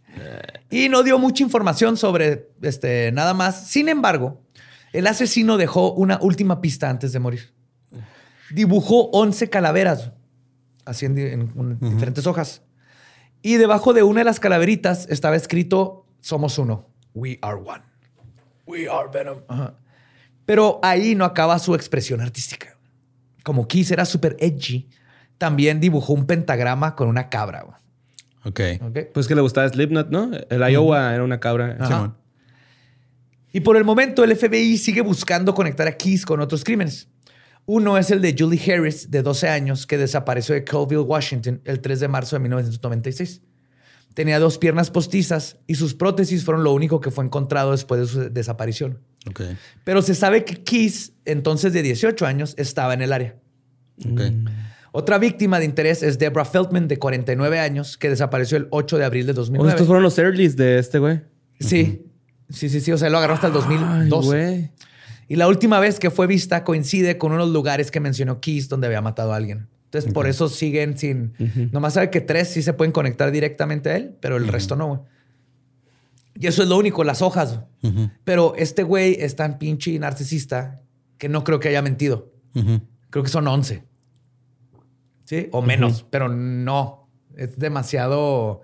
Y no dio mucha información sobre este, nada más. Sin embargo, el asesino dejó una última pista antes de morir. Dibujó 11 calaveras, así en, diferentes hojas. Y debajo de una de las calaveritas estaba escrito: Somos uno. We are one. We are Venom. Ajá. Pero ahí no acaba su expresión artística. Como Kiss era súper edgy, también dibujó un pentagrama con una cabra. Güey. Ok. Pues que le gustaba Slipknot, ¿no? El Iowa era una cabra. Simón. Y por el momento el FBI sigue buscando conectar a Keys con otros crímenes. Uno es el de Julie Harris, de 12 años, que desapareció de Colville, Washington, el 3 de marzo de 1996. Tenía dos piernas postizas y sus prótesis fueron lo único que fue encontrado después de su desaparición. Ok. Pero se sabe que Keys, entonces de 18 años, estaba en el área. Ok. Otra víctima de interés es Deborah Feldman, de 49 años, que desapareció el 8 de abril de Oh, 2009. estos fueron los earlys de este güey. Sí, sí, sí, sí. O sea, lo agarró hasta el Ay, 2012. güey. Y la última vez que fue vista coincide con unos lugares que mencionó Keys donde había matado a alguien. Entonces, por eso siguen sin. Nomás sabe que tres sí se pueden conectar directamente a él, pero el resto no, güey. Y eso es lo único, las hojas. Pero este güey es tan pinche narcisista que no creo que haya mentido. Creo que son 11. Sí, o menos, pero no. Es demasiado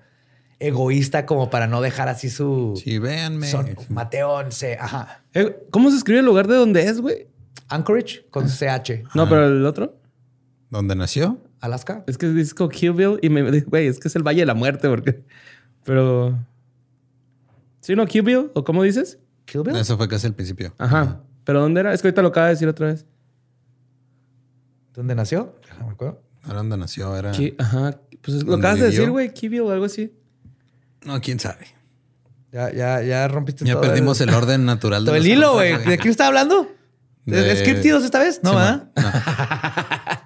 egoísta como para no dejar así su. Sí, véanme. Son Mateo 11. Ajá. Eh, ¿Cómo se escribe el lugar de donde es, güey? Anchorage con CH. No, pero el otro. ¿Dónde nació? Alaska. Es que dice como Kill Bill y me dijo, <laughs> güey, es que es el Valle de la Muerte, porque. Pero. ¿Sí, no? Kill Bill? ¿O cómo dices? Kill Bill. Eso fue casi al principio. Ajá. ¿Pero dónde era? Es que ahorita lo acaba de decir otra vez. ¿Dónde nació? Déjame acuerdo. Ahora dónde nació era. Ki- Ajá. Pues es- lo ¿Dónde acabas de decir, güey. Bill o algo así. No, quién sabe. Ya, ya, ya rompiste Ya todo perdimos el orden natural de todo el hilo, güey. ¿De quién está hablando? ¿De, De- Scriptidos esta vez? No, Sí, ¿verdad? No.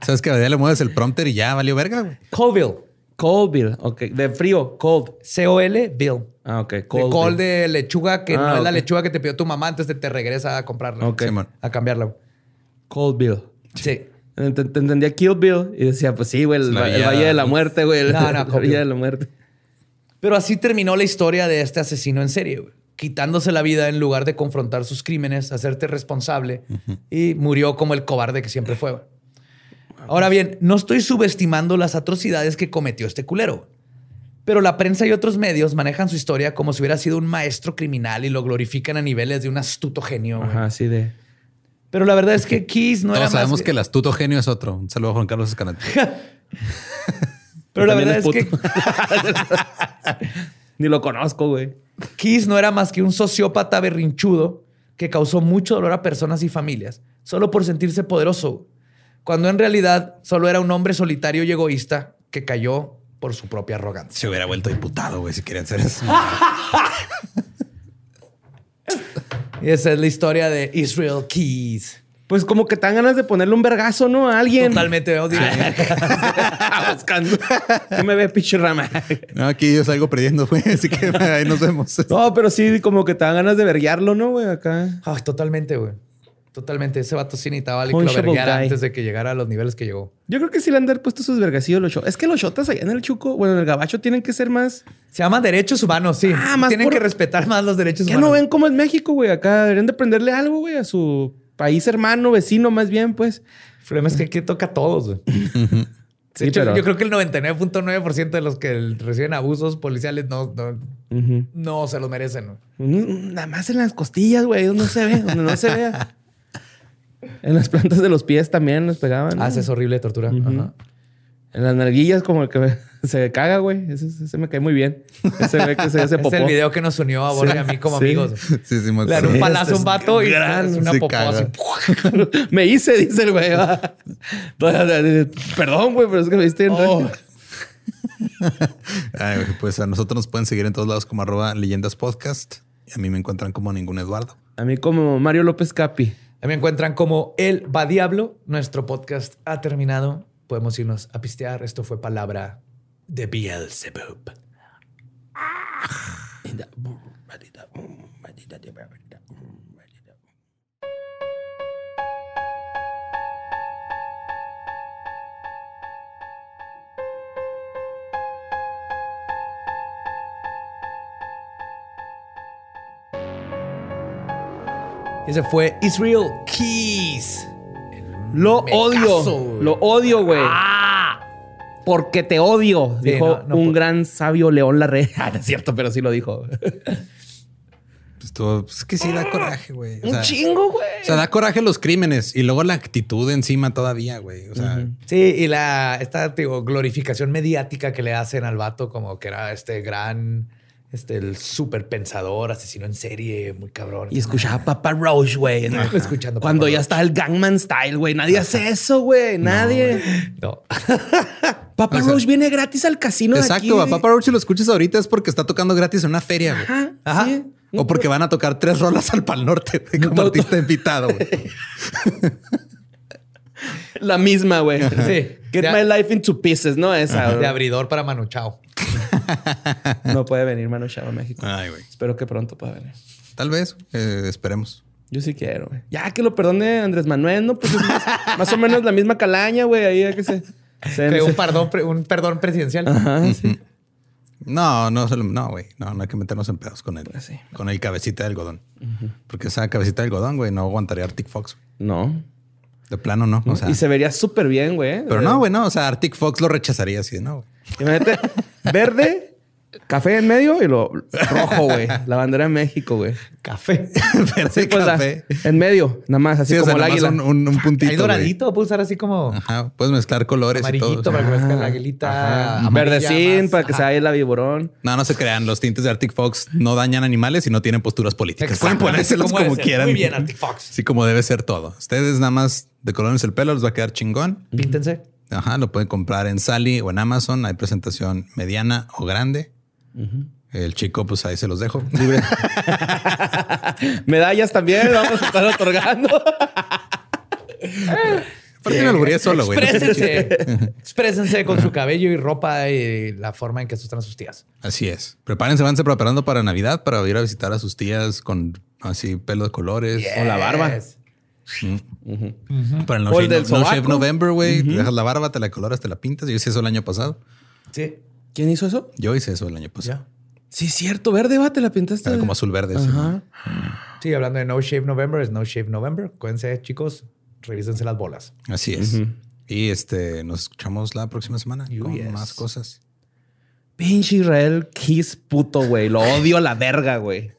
Sabes que a día le mueves el prompter y ya valió verga, güey. Colville. Cold Bill. Ok. De frío. Cold. C-O-L, Bill. Ah, ok. De Cold. col Bill. de lechuga, que Ah, no es la lechuga que te pidió tu mamá, entonces te, te regresa a comprarla. Ok. A cambiarla. güey. Cold Bill. Sí. Entendía Kill Bill y decía, pues sí, güey, el, Valle de la Muerte, güey. el- No, no, <laughs> Bill. de la Muerte. Pero así terminó la historia de este asesino en serie, güey. quitándose la vida en lugar de confrontar sus crímenes, hacerte responsable y murió como el cobarde que siempre fue. Ahora bien, no estoy subestimando las atrocidades que cometió este culero. Pero la prensa y otros medios manejan su historia como si hubiera sido un maestro criminal y lo glorifican a niveles de un astuto genio. Ajá, así de. Pero la verdad es que Keys no era Todos más sabemos que el astuto genio es otro. Un saludo a Juan Carlos Escalante. <laughs> Pero la verdad es es, que. <laughs> Ni lo conozco, güey. Keys no era más que un sociópata berrinchudo que causó mucho dolor a personas y familias, solo por sentirse poderoso, cuando en realidad solo era un hombre solitario y egoísta que cayó por su propia arrogancia. Se hubiera vuelto diputado, güey, si quería hacer eso. <laughs> Y esa es la historia de Israel Keys. Pues como que te dan ganas de ponerle un vergazo, ¿no? A alguien. Totalmente odio. <laughs> Buscando. ¿Qué me ve, pinche rama? No, aquí yo salgo perdiendo, güey. Así que ahí nos vemos. No, pero sí, como que te dan ganas de verguearlo, ¿no, güey? Acá. Ay, totalmente, güey. Totalmente. Ese vato sí necesitaba alguien que lo verguiara antes de que llegara a los niveles que llegó. Yo creo que sí le han de haber puesto sus vergacillos los shotas. Es que los shotas allá en el Chuco, bueno, en el Gabacho tienen que ser más. Se llama derechos humanos, sí. Ah, más Tienen por- que respetar más los derechos Ya humanos. no ven como en México, güey. Acá deberían de prenderle algo, güey, a su país hermano, vecino, más bien, pues. El problema es que aquí toca a todos, güey. <laughs> Sí, hecho, pero- yo creo que el 99.9% de los que reciben abusos policiales no, no, se los merecen. Nada más en las costillas, güey, donde no se ve, donde no se vea. <laughs> En las plantas de los pies también nos pegaban. ¿no? Haces horrible tortura. Ajá. En las narguillas como que <laughs> se caga, güey. Ese, ese me cae muy bien. Ese ve que se hace <laughs> Es popó. el video que nos unió a Borja y a mí como Sí. amigos. Sí, sí, me Le dan un palazo a un es vato y gran, es una popó caga. así. <laughs> me hice, dice el güey. Todavía- Perdón, güey, pero es que me viste en Oh. Ay, güey, pues a nosotros nos pueden seguir en todos lados como arroba leyendas podcast. Y a mí me encuentran como ningún Eduardo. A mí como Mario López Capi. Ahí me encuentran como El Va Diablo. Nuestro podcast ha terminado. Podemos irnos a pistear. Esto fue palabra de Beelzebub. Ese fue Israel Keys. Lo odio. caso, lo odio, güey. Porque te odio, Sí, dijo no, no un por- gran sabio León Larre. <laughs> Ah, no es cierto, pero sí lo dijo. Pues, todo- pues, es que sí da coraje, güey. O un chingo, güey. O sea, da coraje los crímenes y luego la actitud encima todavía, güey. O sea, Sí, y la esta digo, glorificación mediática que le hacen al vato como que era este gran, este el súper pensador, asesino en serie, muy cabrón. Y escuchaba Papa Roach, güey. ¿no? <laughs> Escuchando Cuando ya está el Gangman Style, güey. Nadie hace eso, güey. Nadie. No. <laughs> Papa O sea, Roach viene gratis al casino de aquí. exacto. A. Papa Roach, si lo escuchas ahorita, es porque está tocando gratis en una feria, güey. Ajá, Ajá. sí. O porque van a tocar tres rolas al Pal Norte güey, como <laughs> Todo- artista invitado, güey. La misma, güey. Sí. Get De- my life into pieces, ¿no? Esa. de abridor para Manu Chao. <laughs> No puede venir Manu Chao a México. Ay, güey. Espero que pronto pueda venir. Tal vez, eh, esperemos. Yo sí quiero, güey. Ya que lo perdone Andrés Manuel, ¿no? Pues es más, <laughs> más o menos la misma calaña, güey. Ahí hay que se... se- un perdón, pre- un perdón presidencial. Ajá, sí. No, no, solo- no, güey. No, no hay que meternos en pedos con él. Pues sí. Con el cabecita de algodón. Porque esa cabecita de algodón, güey, no aguantaría Arctic Fox. No. De plano, no. O sea, y se vería súper bien, güey. pero no, güey, no. O sea, Arctic Fox lo rechazaría así, no, güey. Imagínate, verde, café en medio y lo rojo, güey. La bandera de México, güey. Café. <laughs> Verde Sí, pues, la- café. en medio, nada más, así Sí, o como sea, el águila. un, un, un puntito. Hay doradito, puedo usar así como Ajá, puedes mezclar colores y amarillito todo. para que vezca la aguilita. Ajá. Verdecín más. para que se Ajá. vaya el viborón. No, no se crean. Los tintes de Arctic Fox no dañan animales y no tienen posturas políticas. Pueden ponérselos como como quieran. Muy bien, Arctic Fox. Sí, como debe ser todo. Ustedes nada más decolórense el pelo, les va a quedar chingón. Píntense. Ajá, lo pueden comprar en Sally o en Amazon. Hay presentación mediana o grande. El chico, pues ahí se los dejo. <laughs> Medallas también vamos a estar otorgando. <laughs> ¿Por qué me albureé solo, güey? Exprésense. <laughs> Exprésense con su cabello y ropa y la forma en que asustan a sus tías. Así es. Prepárense, vanse preparando para Navidad para ir a visitar a sus tías con así pelo de colores. O la barba. Para el No, Shave, del No Shave sobaco. November, güey. Te dejas la barba, te la coloras, te la pintas. Yo hice eso el año pasado. Sí. ¿Quién hizo eso? Yo hice eso el año pasado. Sí, es cierto. Verde, va, te la pintaste. Era como azul verde. sí. Ajá. Sí, hablando de No Shave November, es No Shave November. Acuérdense, chicos, revísense las bolas. Así es. Y este nos escuchamos la próxima semana con yes. más cosas. Pinche Israel Kiss puto, güey. Lo odio a la verga, güey.